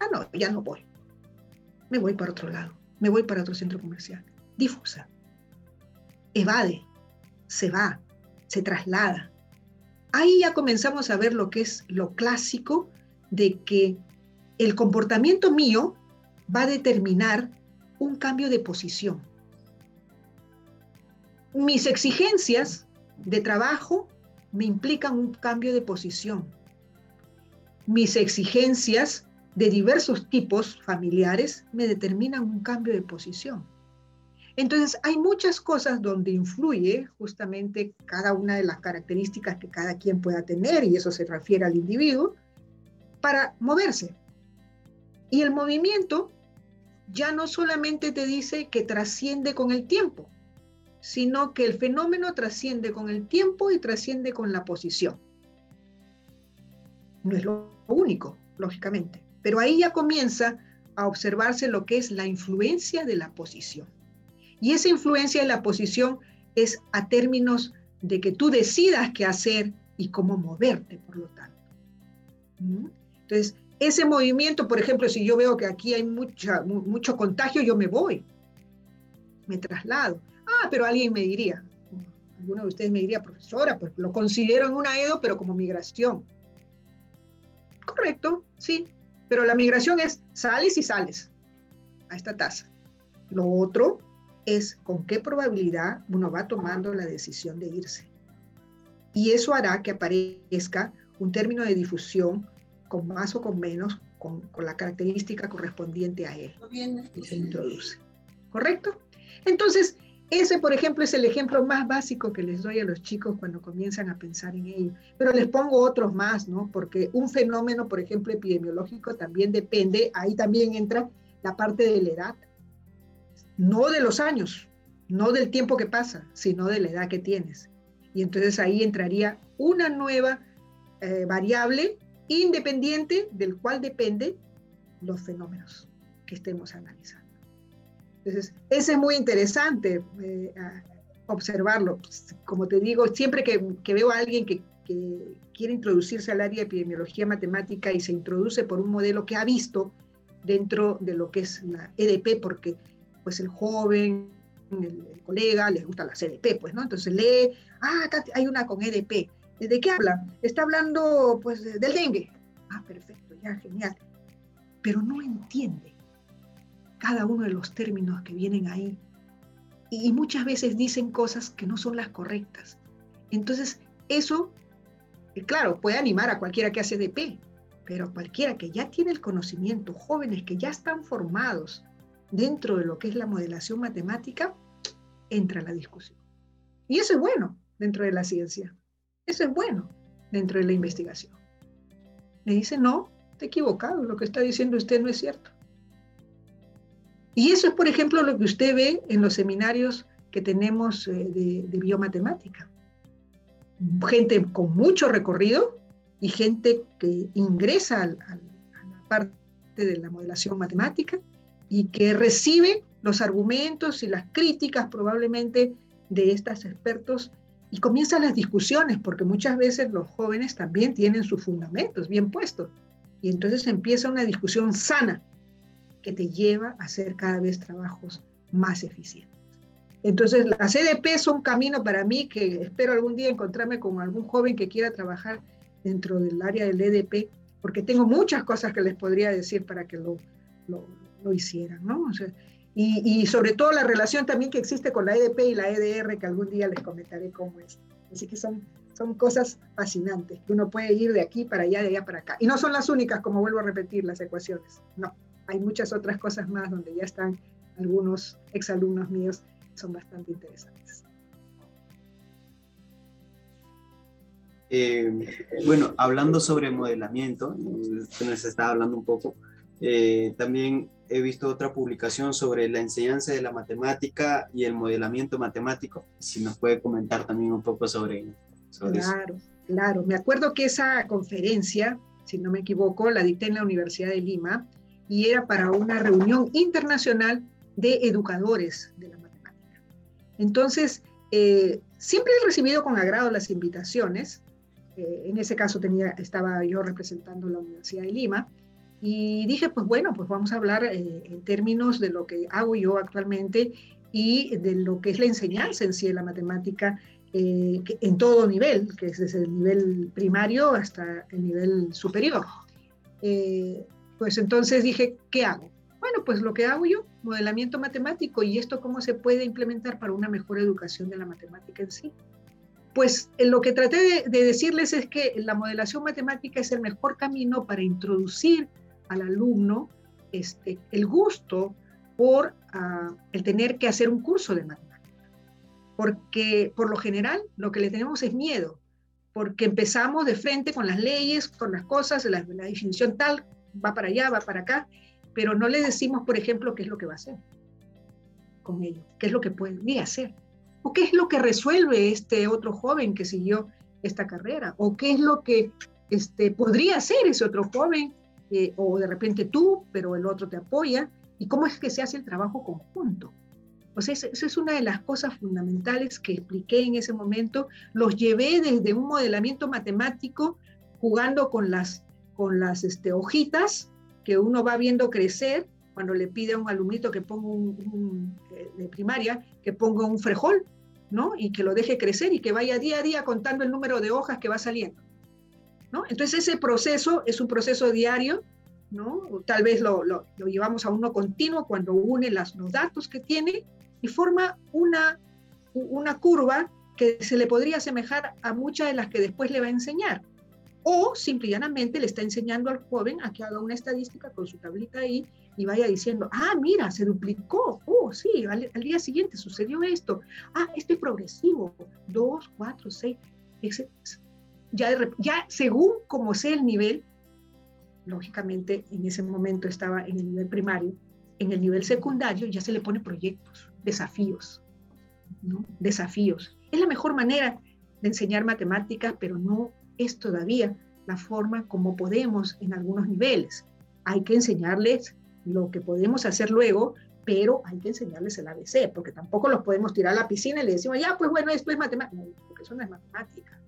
Ah, no, ya no voy. Me voy para otro lado, me voy para otro centro comercial. Difusa. Evade, se va, se traslada. Ahí ya comenzamos a ver lo que es lo clásico de que el comportamiento mío va a determinar un cambio de posición. Mis exigencias de trabajo me implican un cambio de posición. Mis exigencias de diversos tipos familiares me determinan un cambio de posición. Entonces, hay muchas cosas donde influye justamente cada una de las características que cada quien pueda tener, y eso se refiere al individuo, para moverse. Y el movimiento ya no solamente te dice que trasciende con el tiempo, sino que el fenómeno trasciende con el tiempo y trasciende con la posición. No es lo único, lógicamente, pero ahí ya comienza a observarse lo que es la influencia de la posición. Y esa influencia en la posición es a términos de que tú decidas qué hacer y cómo moverte, por lo tanto. ¿Mm? Entonces, ese movimiento, por ejemplo, si yo veo que aquí hay mucha, mucho contagio, yo me voy, me traslado. Ah, pero alguien me diría, alguno de ustedes me diría, profesora, pues lo considero en una EDO, pero como migración. Correcto, sí, pero la migración es sales y sales a esta tasa. Lo otro es con qué probabilidad uno va tomando la decisión de irse. Y eso hará que aparezca un término de difusión con más o con menos, con, con la característica correspondiente a él y se introduce. ¿Correcto? Entonces, ese, por ejemplo, es el ejemplo más básico que les doy a los chicos cuando comienzan a pensar en ello. Pero les pongo otros más, ¿no? Porque un fenómeno, por ejemplo, epidemiológico también depende, ahí también entra la parte de la edad, no de los años, no del tiempo que pasa, sino de la edad que tienes. Y entonces ahí entraría una nueva eh, variable independiente del cual dependen los fenómenos que estemos analizando. Entonces, ese es muy interesante eh, observarlo. Como te digo, siempre que, veo a alguien que, quiere introducirse al área de epidemiología matemática y se introduce por un modelo que ha visto dentro de lo que es la EDP, porque pues el joven, el, colega, les gusta la EDP, pues, ¿no? Entonces lee, ah, acá hay una con EDP. ¿De qué habla? Está hablando, pues, del dengue. Ah, perfecto, ya, genial. Pero no entiende cada uno de los términos que vienen ahí. Y muchas veces dicen cosas que no son las correctas. Entonces, eso, eh, claro, puede animar a cualquiera que hace DP, pero cualquiera que ya tiene el conocimiento, jóvenes que ya están formados dentro de lo que es la modelación matemática, entra a la discusión. Y eso es bueno dentro de la ciencia. Eso es bueno dentro de la investigación. Me dice, no, está equivocado, lo que está diciendo usted no es cierto. Y eso es, por ejemplo, lo que usted ve en los seminarios que tenemos eh, de, biomatemática. Gente con mucho recorrido y gente que ingresa a la parte de la modelación matemática y que recibe los argumentos y las críticas probablemente de estos expertos y comienzan las discusiones, porque muchas veces los jóvenes también tienen sus fundamentos bien puestos. Y entonces empieza una discusión sana que te lleva a hacer cada vez trabajos más eficientes. Entonces, la CDP es un camino para mí que espero algún día encontrarme con algún joven que quiera trabajar dentro del área del EDP, porque tengo muchas cosas que les podría decir para que lo, lo, hicieran, ¿no? y, y, sobre todo la relación también que existe con la EDP y la EDR, que algún día les comentaré cómo es. Así que son, son cosas fascinantes, que uno puede ir de aquí para allá, de allá para acá. Y no son las únicas, como vuelvo a repetir, las ecuaciones, no hay muchas otras cosas más donde ya están algunos exalumnos míos, son bastante interesantes. Eh, bueno, hablando sobre modelamiento, nos estaba hablando un poco, eh, también he visto otra publicación sobre la enseñanza de la matemática y el modelamiento matemático. Si nos puede comentar también un poco sobre, sobre claro, eso. Claro, me acuerdo que esa conferencia, si no me equivoco, la dicté en la Universidad de Lima y era para una reunión internacional de educadores de la matemática. Entonces, eh, siempre he recibido con agrado las invitaciones. Eh, en ese caso tenía, estaba yo representando la Universidad de Lima y dije, pues bueno, pues vamos a hablar eh, en términos de lo que hago yo actualmente y de lo que es la enseñanza en sí de la matemática en todo nivel, que es desde el nivel primario hasta el nivel superior. Pues entonces dije, ¿qué hago? Bueno, pues lo que hago yo, modelamiento matemático, y esto cómo se puede implementar para una mejor educación de la matemática en sí. Pues lo que traté de, decirles es que la modelación matemática es el mejor camino para introducir al alumno este, el gusto por ah, el tener que hacer un curso de matemática. Porque por lo general lo que le tenemos es miedo, porque empezamos de frente con las leyes, con las cosas, la, la definición tal, va para allá, va para acá, pero no le decimos, por ejemplo, qué es lo que va a hacer con ello, qué es lo que puede hacer, o qué es lo que resuelve este otro joven que siguió esta carrera, o qué es lo que este, podría hacer ese otro joven, eh, o de repente tú, pero el otro te apoya, y cómo es que se hace el trabajo conjunto. O sea, esa es una de las cosas fundamentales que expliqué en ese momento. Los llevé desde un modelamiento matemático, jugando con las con las este, hojitas que uno va viendo crecer cuando le pide a un alumnito que ponga un, eh, de primaria, que ponga un frejol, ¿no? Y que lo deje crecer y que vaya día a día contando el número de hojas que va saliendo, ¿no? Entonces ese proceso es un proceso diario, ¿no? tal vez lo, lo, llevamos a uno continuo cuando une las, los datos que tiene y forma una, una curva que se le podría asemejar a muchas de las que después le va a enseñar. O simplemente le está enseñando al joven a que haga una estadística con su tablita ahí y vaya diciendo, ah, mira, se duplicó, oh, sí, al, día siguiente sucedió esto, ah, esto es progresivo, dos, cuatro, seis, ya, ya según como sea el nivel, lógicamente en ese momento estaba en el nivel primario, en el nivel secundario ya se le pone proyectos, desafíos, ¿no? Desafíos. Es la mejor manera de enseñar matemáticas, pero no es todavía la forma como podemos en algunos niveles. Hay que enseñarles lo que podemos hacer luego, pero hay que enseñarles el ABC, porque tampoco los podemos tirar a la piscina y le decimos, ya, pues bueno, esto es matemática. No, eso no es matemática.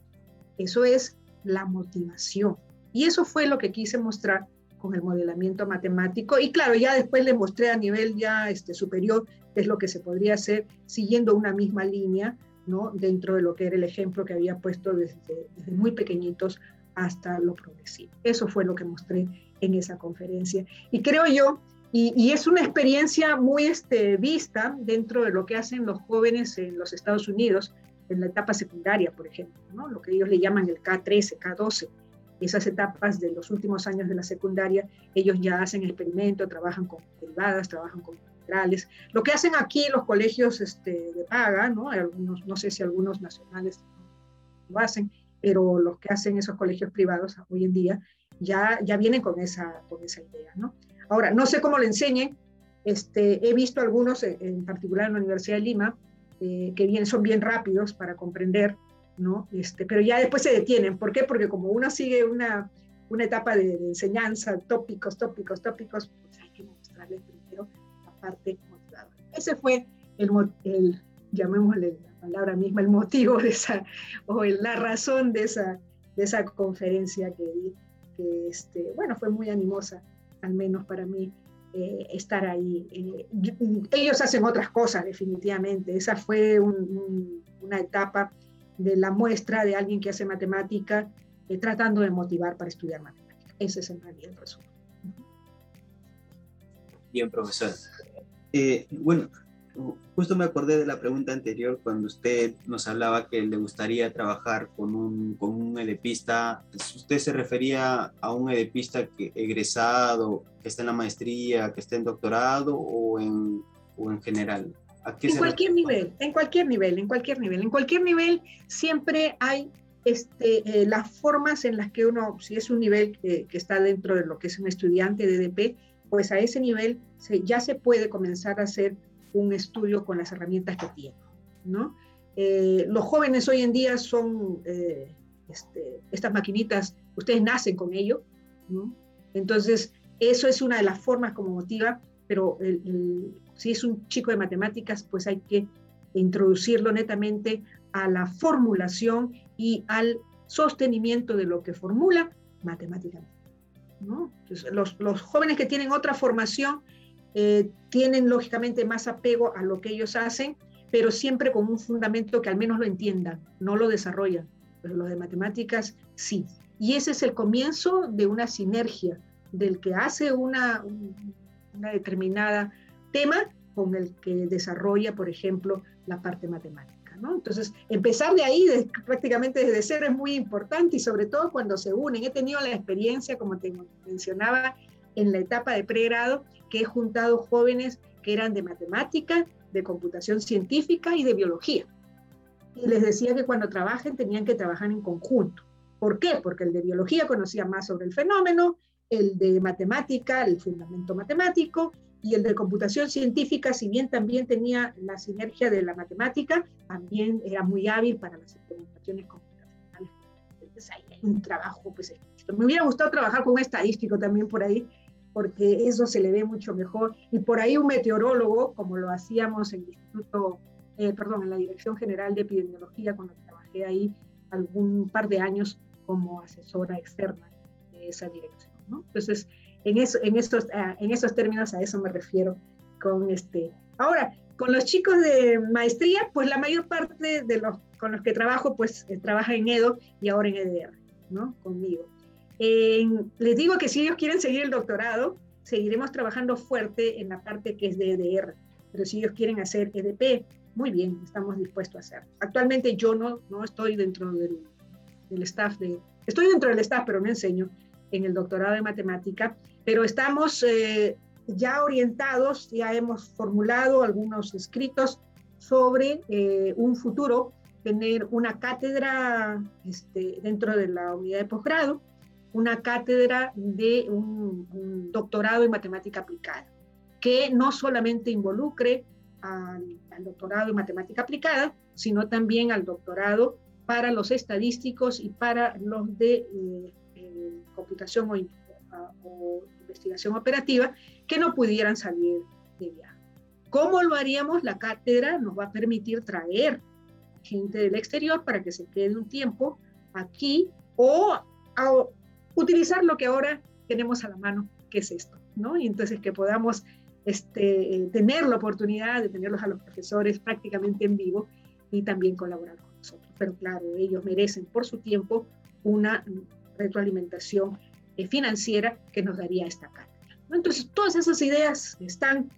Eso es la motivación. Y eso fue lo que quise mostrar con el modelamiento matemático. Y claro, ya después le mostré a nivel ya este, superior qué es lo que se podría hacer siguiendo una misma línea, ¿no? Dentro de lo que era el ejemplo que había puesto desde, muy pequeñitos hasta lo progresivo. Eso fue lo que mostré en esa conferencia. Y creo yo, y, es una experiencia muy este, vista dentro de lo que hacen los jóvenes en los Estados Unidos, en la etapa secundaria, por ejemplo, ¿no? lo que ellos le llaman el K13, K12. Esas etapas de los últimos años de la secundaria, ellos ya hacen experimento, trabajan con derivadas, trabajan con Lo que hacen aquí los colegios este, de paga, ¿no? Algunos, no sé si algunos nacionales lo hacen, pero los que hacen esos colegios privados hoy en día ya, ya vienen con esa, con esa idea, ¿no? Ahora, no sé cómo lo enseñen, este, he visto algunos, en particular en la Universidad de Lima, eh, que bien, son bien rápidos para comprender, ¿no? Este, pero ya después se detienen. ¿Por qué? Porque como uno sigue una, una etapa de, enseñanza, tópicos, tópicos, tópicos, pues hay que mostrarles parte motivadora. Ese fue el, el llamémosle la palabra misma, el motivo de esa, o la razón de esa, de esa conferencia que di que este, bueno, fue muy animosa, al menos para mí, eh, estar ahí. Eh, ellos hacen otras cosas, definitivamente. Esa fue una etapa de la muestra de alguien que hace matemática eh, tratando de motivar para estudiar matemática. Ese es en realidad el resumen. Bien, profesor. Bueno, justo me acordé de la pregunta anterior cuando usted nos hablaba que le gustaría trabajar con un, con un edepista. ¿Usted se refería a un edepista que, egresado, que está en la maestría, que está en doctorado o en, o en general? en cualquier nivel, en cualquier nivel, en cualquier nivel. En cualquier nivel siempre hay este, eh, las formas en las que uno, si es un nivel que, que, está dentro de lo que es un estudiante de EDP, pues a ese nivel ya se puede comenzar a hacer un estudio con las herramientas que tiene. ¿no? Eh, los jóvenes hoy en día son eh, este, estas maquinitas, ustedes nacen con ello, entonces eso es una de las formas como motiva, pero si es un chico de matemáticas, pues hay que introducirlo netamente a la formulación y al sostenimiento de lo que formula matemáticamente. Los, los jóvenes que tienen otra formación eh, tienen lógicamente más apego a lo que ellos hacen, pero siempre con un fundamento que al menos lo entiendan, no lo desarrollan, pero los de matemáticas sí. Y ese es el comienzo de una sinergia del que hace una, una determinada tema con el que desarrolla, por ejemplo, la parte matemática. Entonces, empezar de ahí, prácticamente desde cero, es muy importante y sobre todo cuando se unen. He tenido la experiencia, como te mencionaba, en la etapa de pregrado, que he juntado jóvenes que eran de matemática, de computación científica y de biología. Y les decía que cuando trabajen tenían que trabajar en conjunto. ¿Por qué? Porque el de biología conocía más sobre el fenómeno, el de matemática, el fundamento matemático, y el de computación científica, si bien también tenía la sinergia de la matemática, también era muy hábil para las implementaciones computacionales. Entonces ahí hay un trabajo, pues, me hubiera gustado trabajar con un estadístico también por ahí, porque eso se le ve mucho mejor. Y por ahí un meteorólogo, como lo hacíamos en el Instituto, eh, perdón, en la Dirección General de Epidemiología, cuando trabajé ahí algún par de años como asesora externa de esa dirección. ¿no? Entonces, en, eso, en, estos, ah, en esos términos a eso me refiero con este. Ahora, con los chicos de maestría, pues la mayor parte de los con los que trabajo, pues eh, trabaja en EDO y ahora en EDR, ¿no? Conmigo les digo que si ellos quieren seguir el doctorado, seguiremos trabajando fuerte en la parte que es de EDR, pero si ellos quieren hacer EDP, muy bien, estamos dispuestos a hacerlo. Actualmente yo no, no estoy dentro del, del staff de... Estoy dentro del staff, pero no enseño en el doctorado de matemática, pero estamos eh, ya orientados, ya hemos formulado algunos escritos sobre eh, un futuro, tener una cátedra este, dentro de la unidad de posgrado, una cátedra de un, doctorado en matemática aplicada, que no solamente involucre al, doctorado en matemática aplicada, sino también al doctorado para los estadísticos y para los de eh, computación o, investigación operativa que no pudieran salir de viaje. ¿Cómo lo haríamos? La cátedra nos va a permitir traer gente del exterior para que se quede un tiempo aquí o utilizar lo que ahora tenemos a la mano, que es esto, ¿no? Y entonces que podamos este, tener la oportunidad de tenerlos a los profesores prácticamente en vivo y también colaborar con nosotros. Pero claro, ellos merecen por su tiempo una retroalimentación financiera que nos daría esta cátedra. Entonces, todas esas ideas están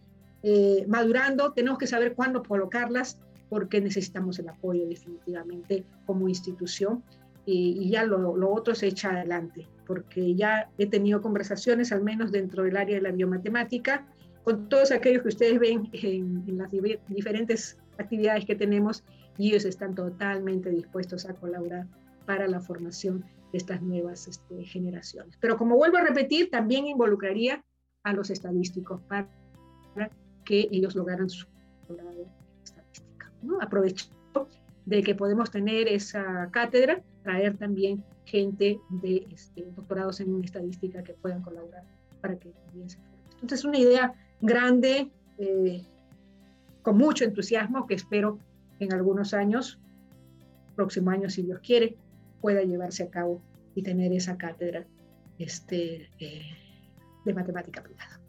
eh, madurando, tenemos que saber cuándo colocarlas porque necesitamos el apoyo definitivamente como institución y, ya lo, lo, otro se echa adelante, porque ya he tenido conversaciones, al menos dentro del área de la biomatemática, con todos aquellos que ustedes ven en, las diferentes actividades que tenemos y ellos están totalmente dispuestos a colaborar para la formación de estas nuevas este, generaciones. Pero como vuelvo a repetir, también involucraría a los estadísticos para que ellos lograran su estadística. ¿no? Aprovecho de que podemos tener esa cátedra traer también gente de este, doctorados en estadística que puedan colaborar para que también se Entonces, una idea grande, eh, con mucho entusiasmo, que espero en algunos años, próximo año si Dios quiere, pueda llevarse a cabo y tener esa cátedra este, eh, de matemática aplicada.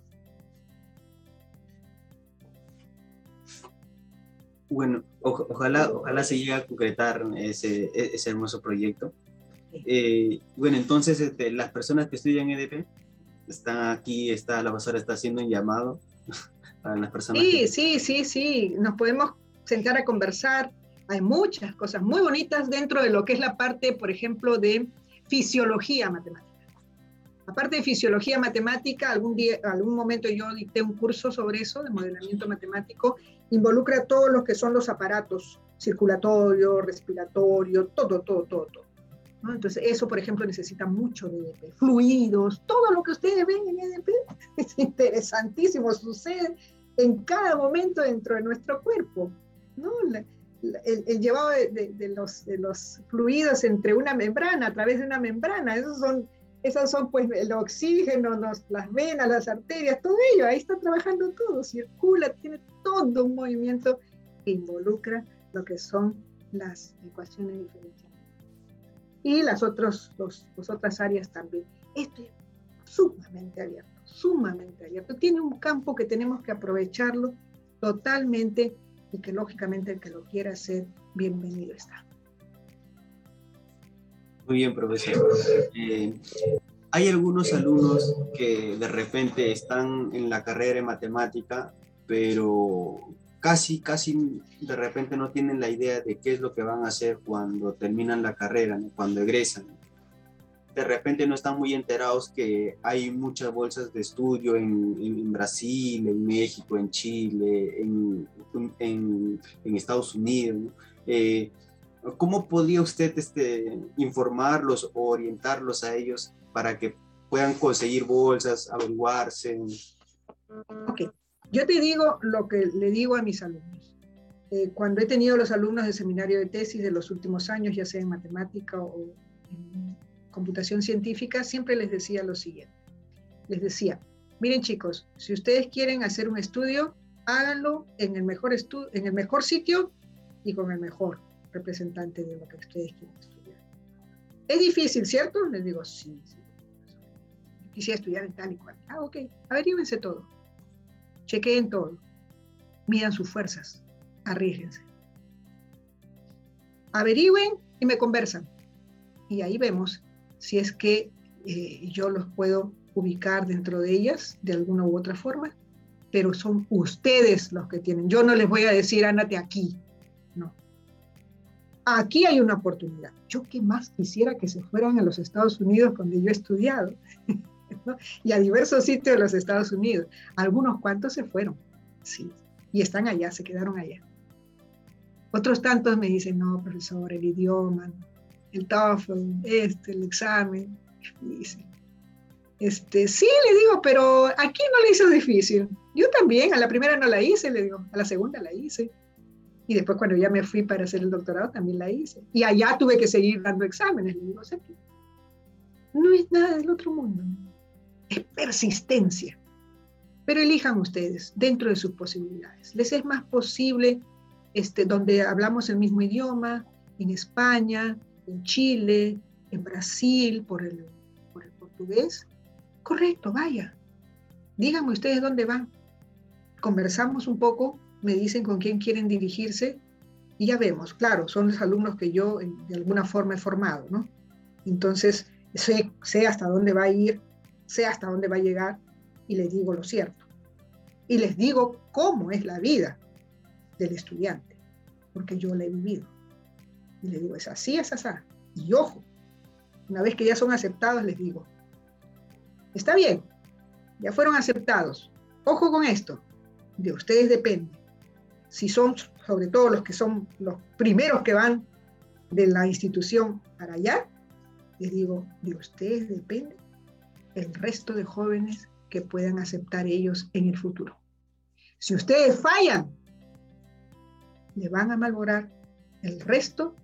Bueno, ojalá, ojalá se llegue a concretar ese, ese hermoso proyecto. Eh, bueno, entonces este, las personas que estudian EDP están aquí, está, la profesora está haciendo un llamado para las personas. Sí, sí, sí, sí, nos podemos sentar a conversar. Hay muchas cosas muy bonitas dentro de lo que es la parte, por ejemplo, de fisiología matemática. Aparte de fisiología matemática, algún, día, algún momento yo dicté un curso sobre eso, de modelamiento matemático, involucra todos los que son los aparatos, circulatorio, respiratorio, todo, todo, todo, todo. Entonces, eso, por ejemplo, necesita mucho de EDP. Fluidos, todo lo que ustedes ven en EDP es interesantísimo, sucede en cada momento dentro de nuestro cuerpo. ¿no? El, llevado de, los, de los fluidos entre una membrana, a través de una membrana, esos son esas son pues el oxígeno, las venas, las arterias, todo ello, ahí está trabajando todo, circula, tiene todo un movimiento que involucra lo que son las ecuaciones diferenciales. Y las, otros, los, otras áreas también. Esto es sumamente abierto, sumamente abierto. Tiene un campo que tenemos que aprovecharlo totalmente y que lógicamente el que lo quiera hacer, bienvenido está. Muy bien, profesor. Eh, hay algunos alumnos que de repente están en la carrera de matemática, pero casi, casi de repente no tienen la idea de qué es lo que van a hacer cuando terminan la carrera, cuando egresan. De repente no están muy enterados que hay muchas bolsas de estudio en, Brasil, en México, en Chile, en, en, Estados Unidos. Eh, ¿Cómo podría usted este, informarlos o orientarlos a ellos para que puedan conseguir bolsas, averiguarse? Ok, yo te digo lo que le digo a mis alumnos. Eh, cuando he tenido los alumnos del seminario de tesis de los últimos años, ya sea en matemática o en computación científica, siempre les decía lo siguiente. Les decía, miren chicos, si ustedes quieren hacer un estudio, háganlo en el mejor, en el mejor sitio y con el mejor representante de lo que ustedes quieren estudiar. Es difícil, ¿cierto? Les digo, sí, sí. quisiera estudiar en tal y cual. Ah, ok, averíguense todo. Chequeen todo. Midan sus fuerzas. Arriesguense. Averigüen y me conversan. Y ahí vemos si es que eh, yo los puedo ubicar dentro de ellas de alguna u otra forma, pero son ustedes los que tienen. Yo no les voy a decir, ándate aquí, aquí hay una oportunidad. Yo qué más quisiera que se fueran a los Estados Unidos donde yo he estudiado y a diversos sitios de los Estados Unidos. Algunos cuantos se fueron, sí, y están allá, se quedaron allá. Otros tantos me dicen, no, profesor, el idioma, el TOEFL, este, el examen, difícil. Este, sí, le digo, pero aquí no le hizo difícil. Yo también, a la primera no la hice, le digo, a la segunda la hice. Y después cuando ya me fui para hacer el doctorado también la hice. Y allá tuve que seguir dando exámenes, le digo, o sea no es nada del otro mundo, es persistencia. Pero elijan ustedes dentro de sus posibilidades. Les es más posible este, donde hablamos el mismo idioma, en España, en Chile, en Brasil, por el, por el portugués, Correcto, vaya. Díganme ustedes dónde van. Conversamos un poco, me dicen con quién quieren dirigirse y ya vemos. Claro, son los alumnos que yo de alguna forma he formado, ¿no? Entonces, sé, sé hasta dónde va a ir, sé hasta dónde va a llegar y les digo lo cierto. Y les digo cómo es la vida del estudiante, porque yo la he vivido. Y les digo, es así, es así. Y ojo, una vez que ya son aceptados, les digo, Está bien, ya fueron aceptados. Ojo con esto, de ustedes depende. Si son, sobre todo los que son los primeros que van de la institución para allá, les digo, de ustedes depende el resto de jóvenes que puedan aceptar ellos en el futuro. Si ustedes fallan, le van a malograr el resto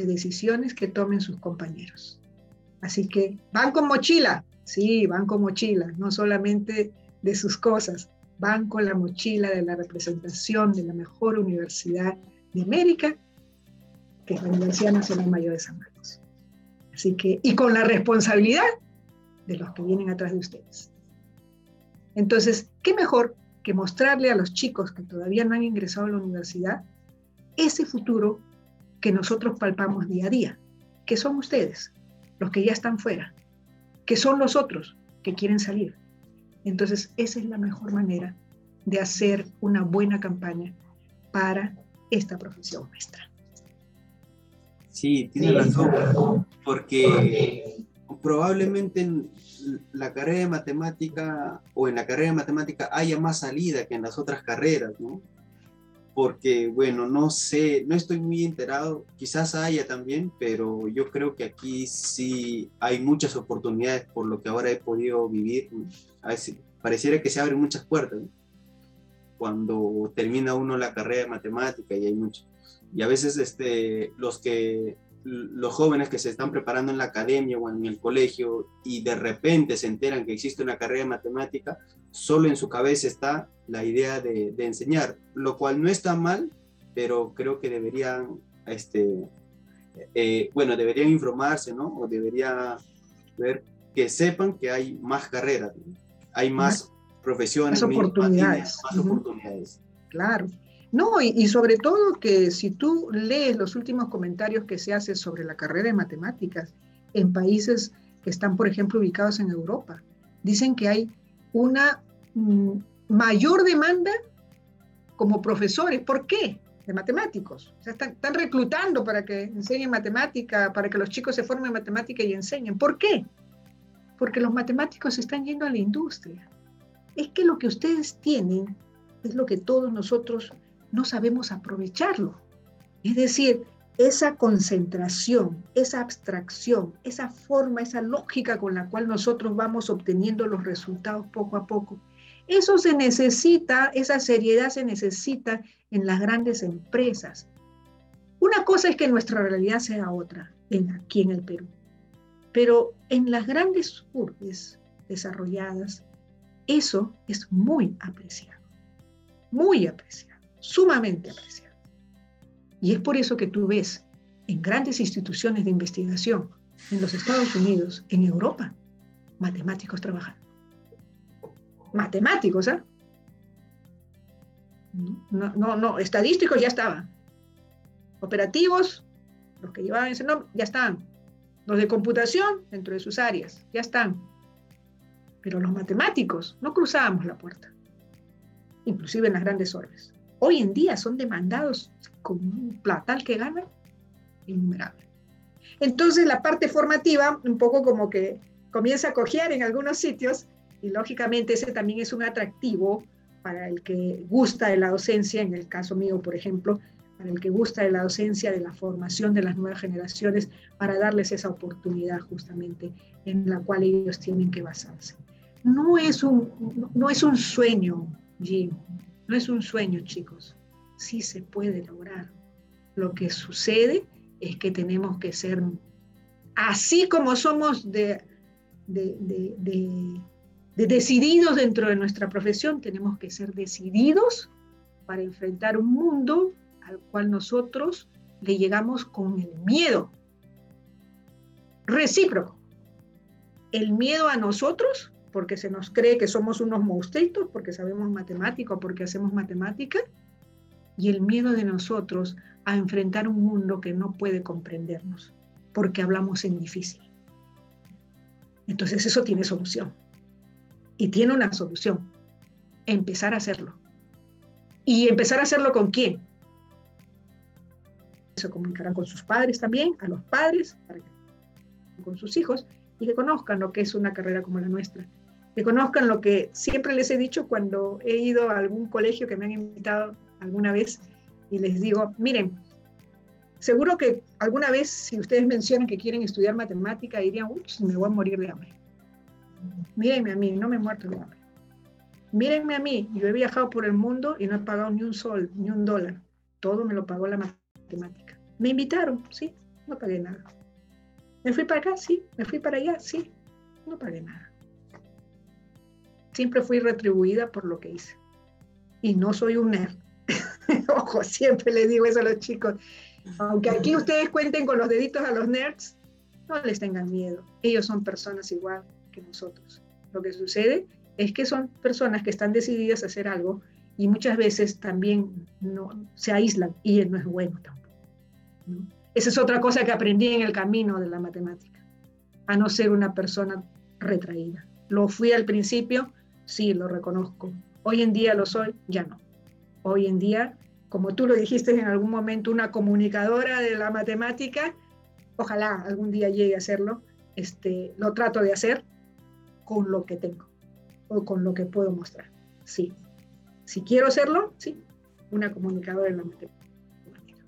de decisiones que tomen sus compañeros. Así que van con mochila, Sí, van con mochila, no solamente de sus cosas, van con la mochila de la representación de la mejor universidad de América, que es la Universidad Nacional Mayor de San Marcos. Así que, y con la responsabilidad de los que vienen atrás de ustedes. Entonces, ¿qué mejor que mostrarle a los chicos que todavía no han ingresado a la universidad ese futuro que nosotros palpamos día a día, que son ustedes, los que ya están fuera, que son los otros que quieren salir. Entonces, esa es la mejor manera de hacer una buena campaña para esta profesión nuestra. Sí, tiene razón, porque probablemente en la carrera de matemática o en la carrera de matemática haya más salida que en las otras carreras, ¿no? Porque, bueno, no sé, no estoy muy enterado, quizás haya también, pero yo creo que aquí sí hay muchas oportunidades por lo que ahora he podido vivir. Pareciera que se abren muchas puertas cuando termina uno la carrera de matemática y hay mucho. Y a veces este, los que los jóvenes que se están preparando en la academia o en el colegio y de repente se enteran que existe una carrera de matemática, solo en su cabeza está la idea de, enseñar, lo cual no está mal, pero creo que deberían, este, eh, bueno, deberían informarse, ¿no? O debería ver que sepan que hay más carreras, hay más profesiones, más oportunidades. Más, oportunidades. Claro. No, y, sobre todo que si tú lees los últimos comentarios que se hacen sobre la carrera de matemáticas en países que están, por ejemplo, ubicados en Europa, dicen que hay una mm, mayor demanda como profesores. ¿Por qué? De matemáticos. O sea, están, están, reclutando para que enseñen matemática, para que los chicos se formen en matemática y enseñen. ¿Por qué? Porque los matemáticos están yendo a la industria. Es que lo que ustedes tienen es lo que todos nosotros no sabemos aprovecharlo. Es decir, esa concentración, esa abstracción, esa forma, esa lógica con la cual nosotros vamos obteniendo los resultados poco a poco, eso se necesita, esa seriedad se necesita en las grandes empresas. Una cosa es que nuestra realidad sea otra en, aquí en el Perú, pero en las grandes urbes desarrolladas, eso es muy apreciado, muy apreciado sumamente apreciado. Y es por eso que tú ves en grandes instituciones de investigación en los Estados Unidos, en Europa, matemáticos trabajando. Matemáticos, ¿ah? No, no, no, estadísticos ya estaban. Operativos, los que llevaban ese nombre, ya están. Los de computación, dentro de sus áreas, ya están. Pero los matemáticos no cruzábamos la puerta, inclusive en las grandes orbes hoy en día son demandados con un platal que ganan innumerable. Entonces la parte formativa, un poco como que comienza a cojear en algunos sitios y lógicamente ese también es un atractivo para el que gusta de la docencia, en el caso mío, por ejemplo, para el que gusta de la docencia, de la formación de las nuevas generaciones, para darles esa oportunidad justamente en la cual ellos tienen que basarse. No es un, no es un sueño, Jim, no es un sueño, chicos. Sí se puede lograr. Lo que sucede es que tenemos que ser, así como somos de, de, decididos dentro de nuestra profesión, tenemos que ser decididos para enfrentar un mundo al cual nosotros le llegamos con el miedo recíproco. El miedo a nosotros, porque se nos cree que somos unos monstruitos, porque sabemos matemática porque hacemos matemática, y el miedo de nosotros a enfrentar un mundo que no puede comprendernos, porque hablamos en difícil. Entonces eso tiene solución. Y tiene una solución. Empezar a hacerlo. ¿Y empezar a hacerlo con quién? Se comunicarán con sus padres también, a los padres, con sus hijos, y que conozcan lo que es una carrera como la nuestra. Que conozcan lo que siempre les he dicho cuando he ido a algún colegio que me han invitado alguna vez y les digo, miren, seguro que alguna vez si ustedes mencionan que quieren estudiar matemática dirían, uy, me voy a morir de hambre. Mírenme a mí, no me he muerto de hambre. Mírenme a mí, yo he viajado por el mundo y no he pagado ni un sol, ni un dólar. Todo me lo pagó la matemática. Me invitaron, sí, no pagué nada. Me fui para acá, sí, me fui para allá, sí, no pagué nada. Siempre fui retribuida por lo que hice. Y no soy un nerd. Ojo, siempre les digo eso a los chicos. Aunque aquí ustedes cuenten con los deditos a los nerds, no les tengan miedo. Ellos son personas igual que nosotros. Lo que sucede es que son personas que están decididas a hacer algo y muchas veces también no, se aíslan y no es bueno tampoco. Esa es otra cosa que aprendí en el camino de la matemática, a no ser una persona retraída. Lo fui al principio, sí, lo reconozco. Hoy en día lo soy, ya no. Hoy en día, como tú lo dijiste en algún momento, una comunicadora de la matemática, ojalá algún día llegue a hacerlo, este, lo trato de hacer con lo que tengo o con lo que puedo mostrar. Sí. Si quiero hacerlo, sí, una comunicadora en la matemática.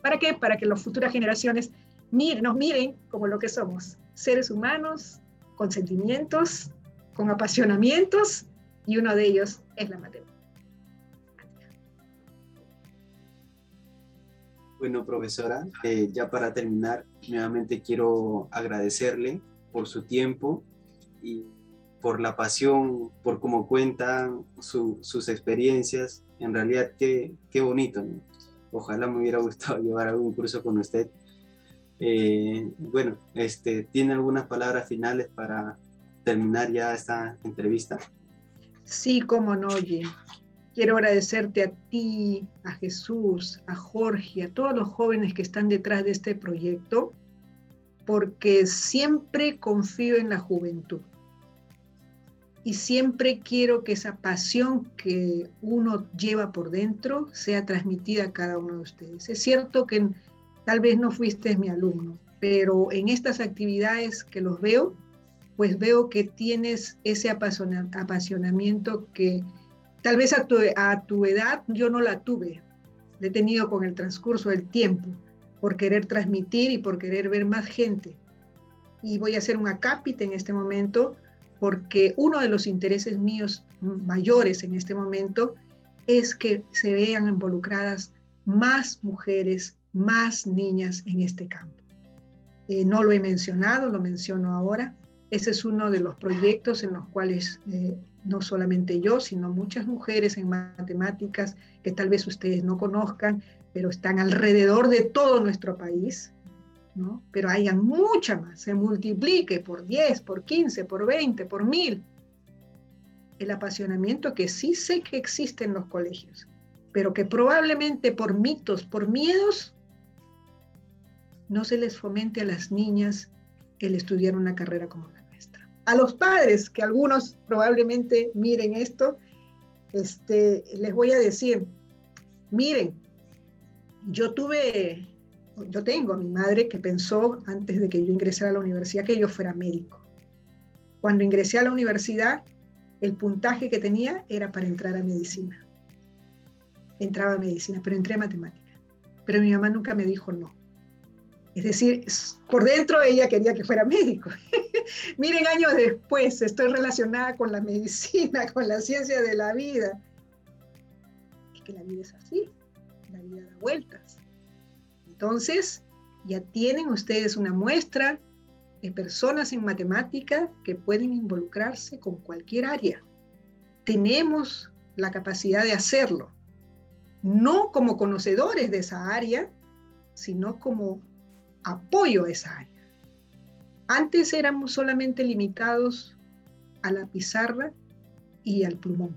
¿Para qué? Para que las futuras generaciones miren, nos miren como lo que somos, seres humanos con sentimientos, con apasionamientos, y uno de ellos es la matemática. Bueno, profesora, eh, ya para terminar, nuevamente quiero agradecerle por su tiempo y por la pasión, por cómo cuentan sus experiencias. En realidad, qué, qué bonito. Ojalá me hubiera gustado llevar algún curso con usted. Eh, bueno, este, ¿tiene algunas palabras finales para terminar ya esta entrevista? Sí, cómo no, oye. Quiero agradecerte a ti, a Jesús, a Jorge, a todos los jóvenes que están detrás de este proyecto, porque siempre confío en la juventud. Y siempre quiero que esa pasión que uno lleva por dentro sea transmitida a cada uno de ustedes. Es cierto que tal vez no fuiste mi alumno, pero en estas actividades que los veo, pues veo que tienes ese apasionamiento que tal vez a tu, edad yo no la tuve, la he tenido con el transcurso del tiempo, por querer transmitir y por querer ver más gente. Y voy a hacer un acápite en este momento, porque uno de los intereses míos mayores en este momento es que se vean involucradas más mujeres, más niñas en este campo. Eh, no lo he mencionado, lo menciono ahora. Ese es uno de los proyectos en los cuales eh, no solamente yo, sino muchas mujeres en matemáticas que tal vez ustedes no conozcan, pero están alrededor de todo nuestro país, ¿no? Pero hayan mucha más, se multiplique por 10, por 15, por 20, por 1000. El apasionamiento que sí sé que existe en los colegios, pero que probablemente por mitos, por miedos, no se les fomente a las niñas el estudiar una carrera como la a los padres, que algunos probablemente miren esto, este, les voy a decir, miren, yo tuve yo tengo a mi madre que pensó antes de que yo ingresara a la universidad que yo fuera médico. Cuando ingresé a la universidad, el puntaje que tenía era para entrar a medicina. Entraba a medicina, pero entré a matemática. Pero mi mamá nunca me dijo no. Es decir, por dentro ella quería que fuera médico. Miren, años después estoy relacionada con la medicina, con la ciencia de la vida. Es que la vida es así, la vida da vueltas. Entonces, ya tienen ustedes una muestra de personas en matemática que pueden involucrarse con cualquier área. Tenemos la capacidad de hacerlo, no como conocedores de esa área, sino como apoyo a esa área. Antes éramos solamente limitados a la pizarra y al plumón,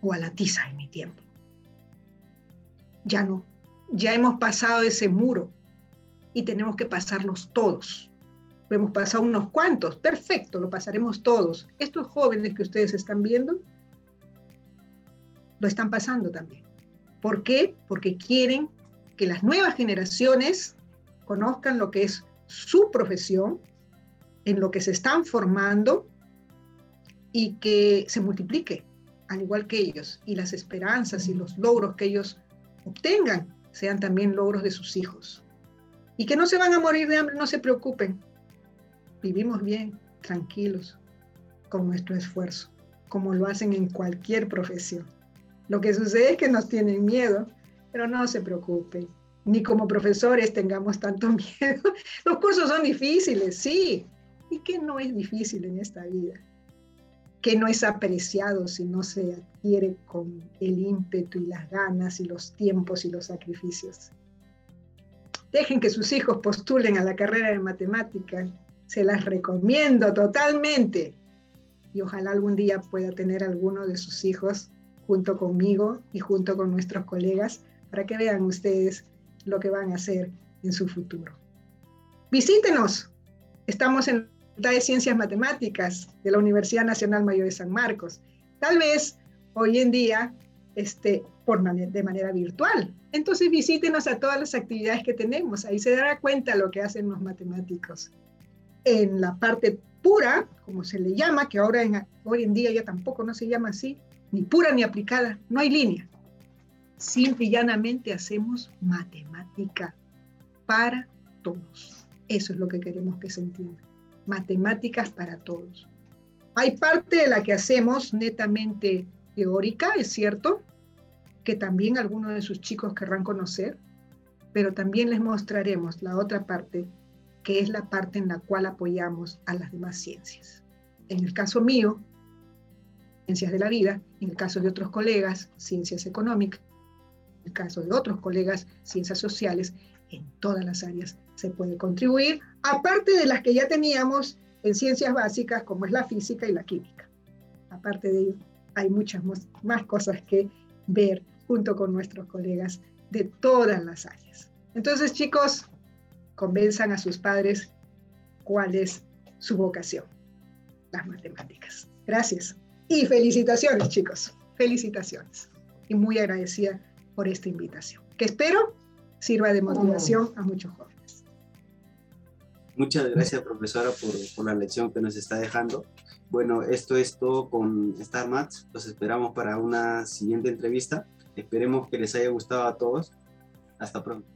o a la tiza en mi tiempo. Ya no, ya hemos pasado ese muro y tenemos que pasarlos todos. hemos pasado unos cuantos, perfecto, lo pasaremos todos. Estos jóvenes que ustedes están viendo, lo están pasando también. ¿Por qué? Porque quieren que las nuevas generaciones conozcan lo que es su profesión, en lo que se están formando y que se multiplique, al igual que ellos, y las esperanzas y los logros que ellos obtengan sean también logros de sus hijos. Y que no se van a morir de hambre, no se preocupen. Vivimos bien, tranquilos, con nuestro esfuerzo, como lo hacen en cualquier profesión. Lo que sucede es que nos tienen miedo, pero no se preocupen ni como profesores tengamos tanto miedo. Los cursos son difíciles, sí. ¿Y qué no es difícil en esta vida? Que no es apreciado si no se adquiere con el ímpetu y las ganas y los tiempos y los sacrificios. Dejen que sus hijos postulen a la carrera de matemática. Se las recomiendo totalmente. Y ojalá algún día pueda tener alguno de sus hijos junto conmigo y junto con nuestros colegas para que vean ustedes lo que van a hacer en su futuro. Visítenos. Estamos en la de Ciencias Matemáticas de la Universidad Nacional Mayor de San Marcos. Tal vez hoy en día este, de manera virtual. Entonces visítenos a todas las actividades que tenemos. Ahí se dará cuenta lo que hacen los matemáticos. En la parte pura, como se le llama, que ahora hoy en día ya tampoco no se llama así, ni pura ni aplicada, no hay línea simple hacemos matemática para todos. Eso es lo que queremos que se entienda. Matemáticas para todos. Hay parte de la que hacemos netamente teórica, es cierto, que también algunos de sus chicos querrán conocer, pero también les mostraremos la otra parte, que es la parte en la cual apoyamos a las demás ciencias. En el caso mío, ciencias de la vida, en el caso de otros colegas, ciencias económicas, el caso de otros colegas, ciencias sociales, en todas las áreas se puede contribuir, aparte de las que ya teníamos en ciencias básicas como es la física y la química. Aparte de ello, hay muchas más cosas que ver junto con nuestros colegas de todas las áreas. Entonces, chicos, convenzan a sus padres cuál es su vocación, las matemáticas. Gracias. Y felicitaciones, chicos. Felicitaciones. Y muy agradecida por esta invitación, que espero sirva de motivación a muchos jóvenes. Muchas gracias, profesora, por, la lección que nos está dejando. Bueno, esto es todo con Star Maths. Los esperamos para una siguiente entrevista. Esperemos que les haya gustado a todos. Hasta pronto.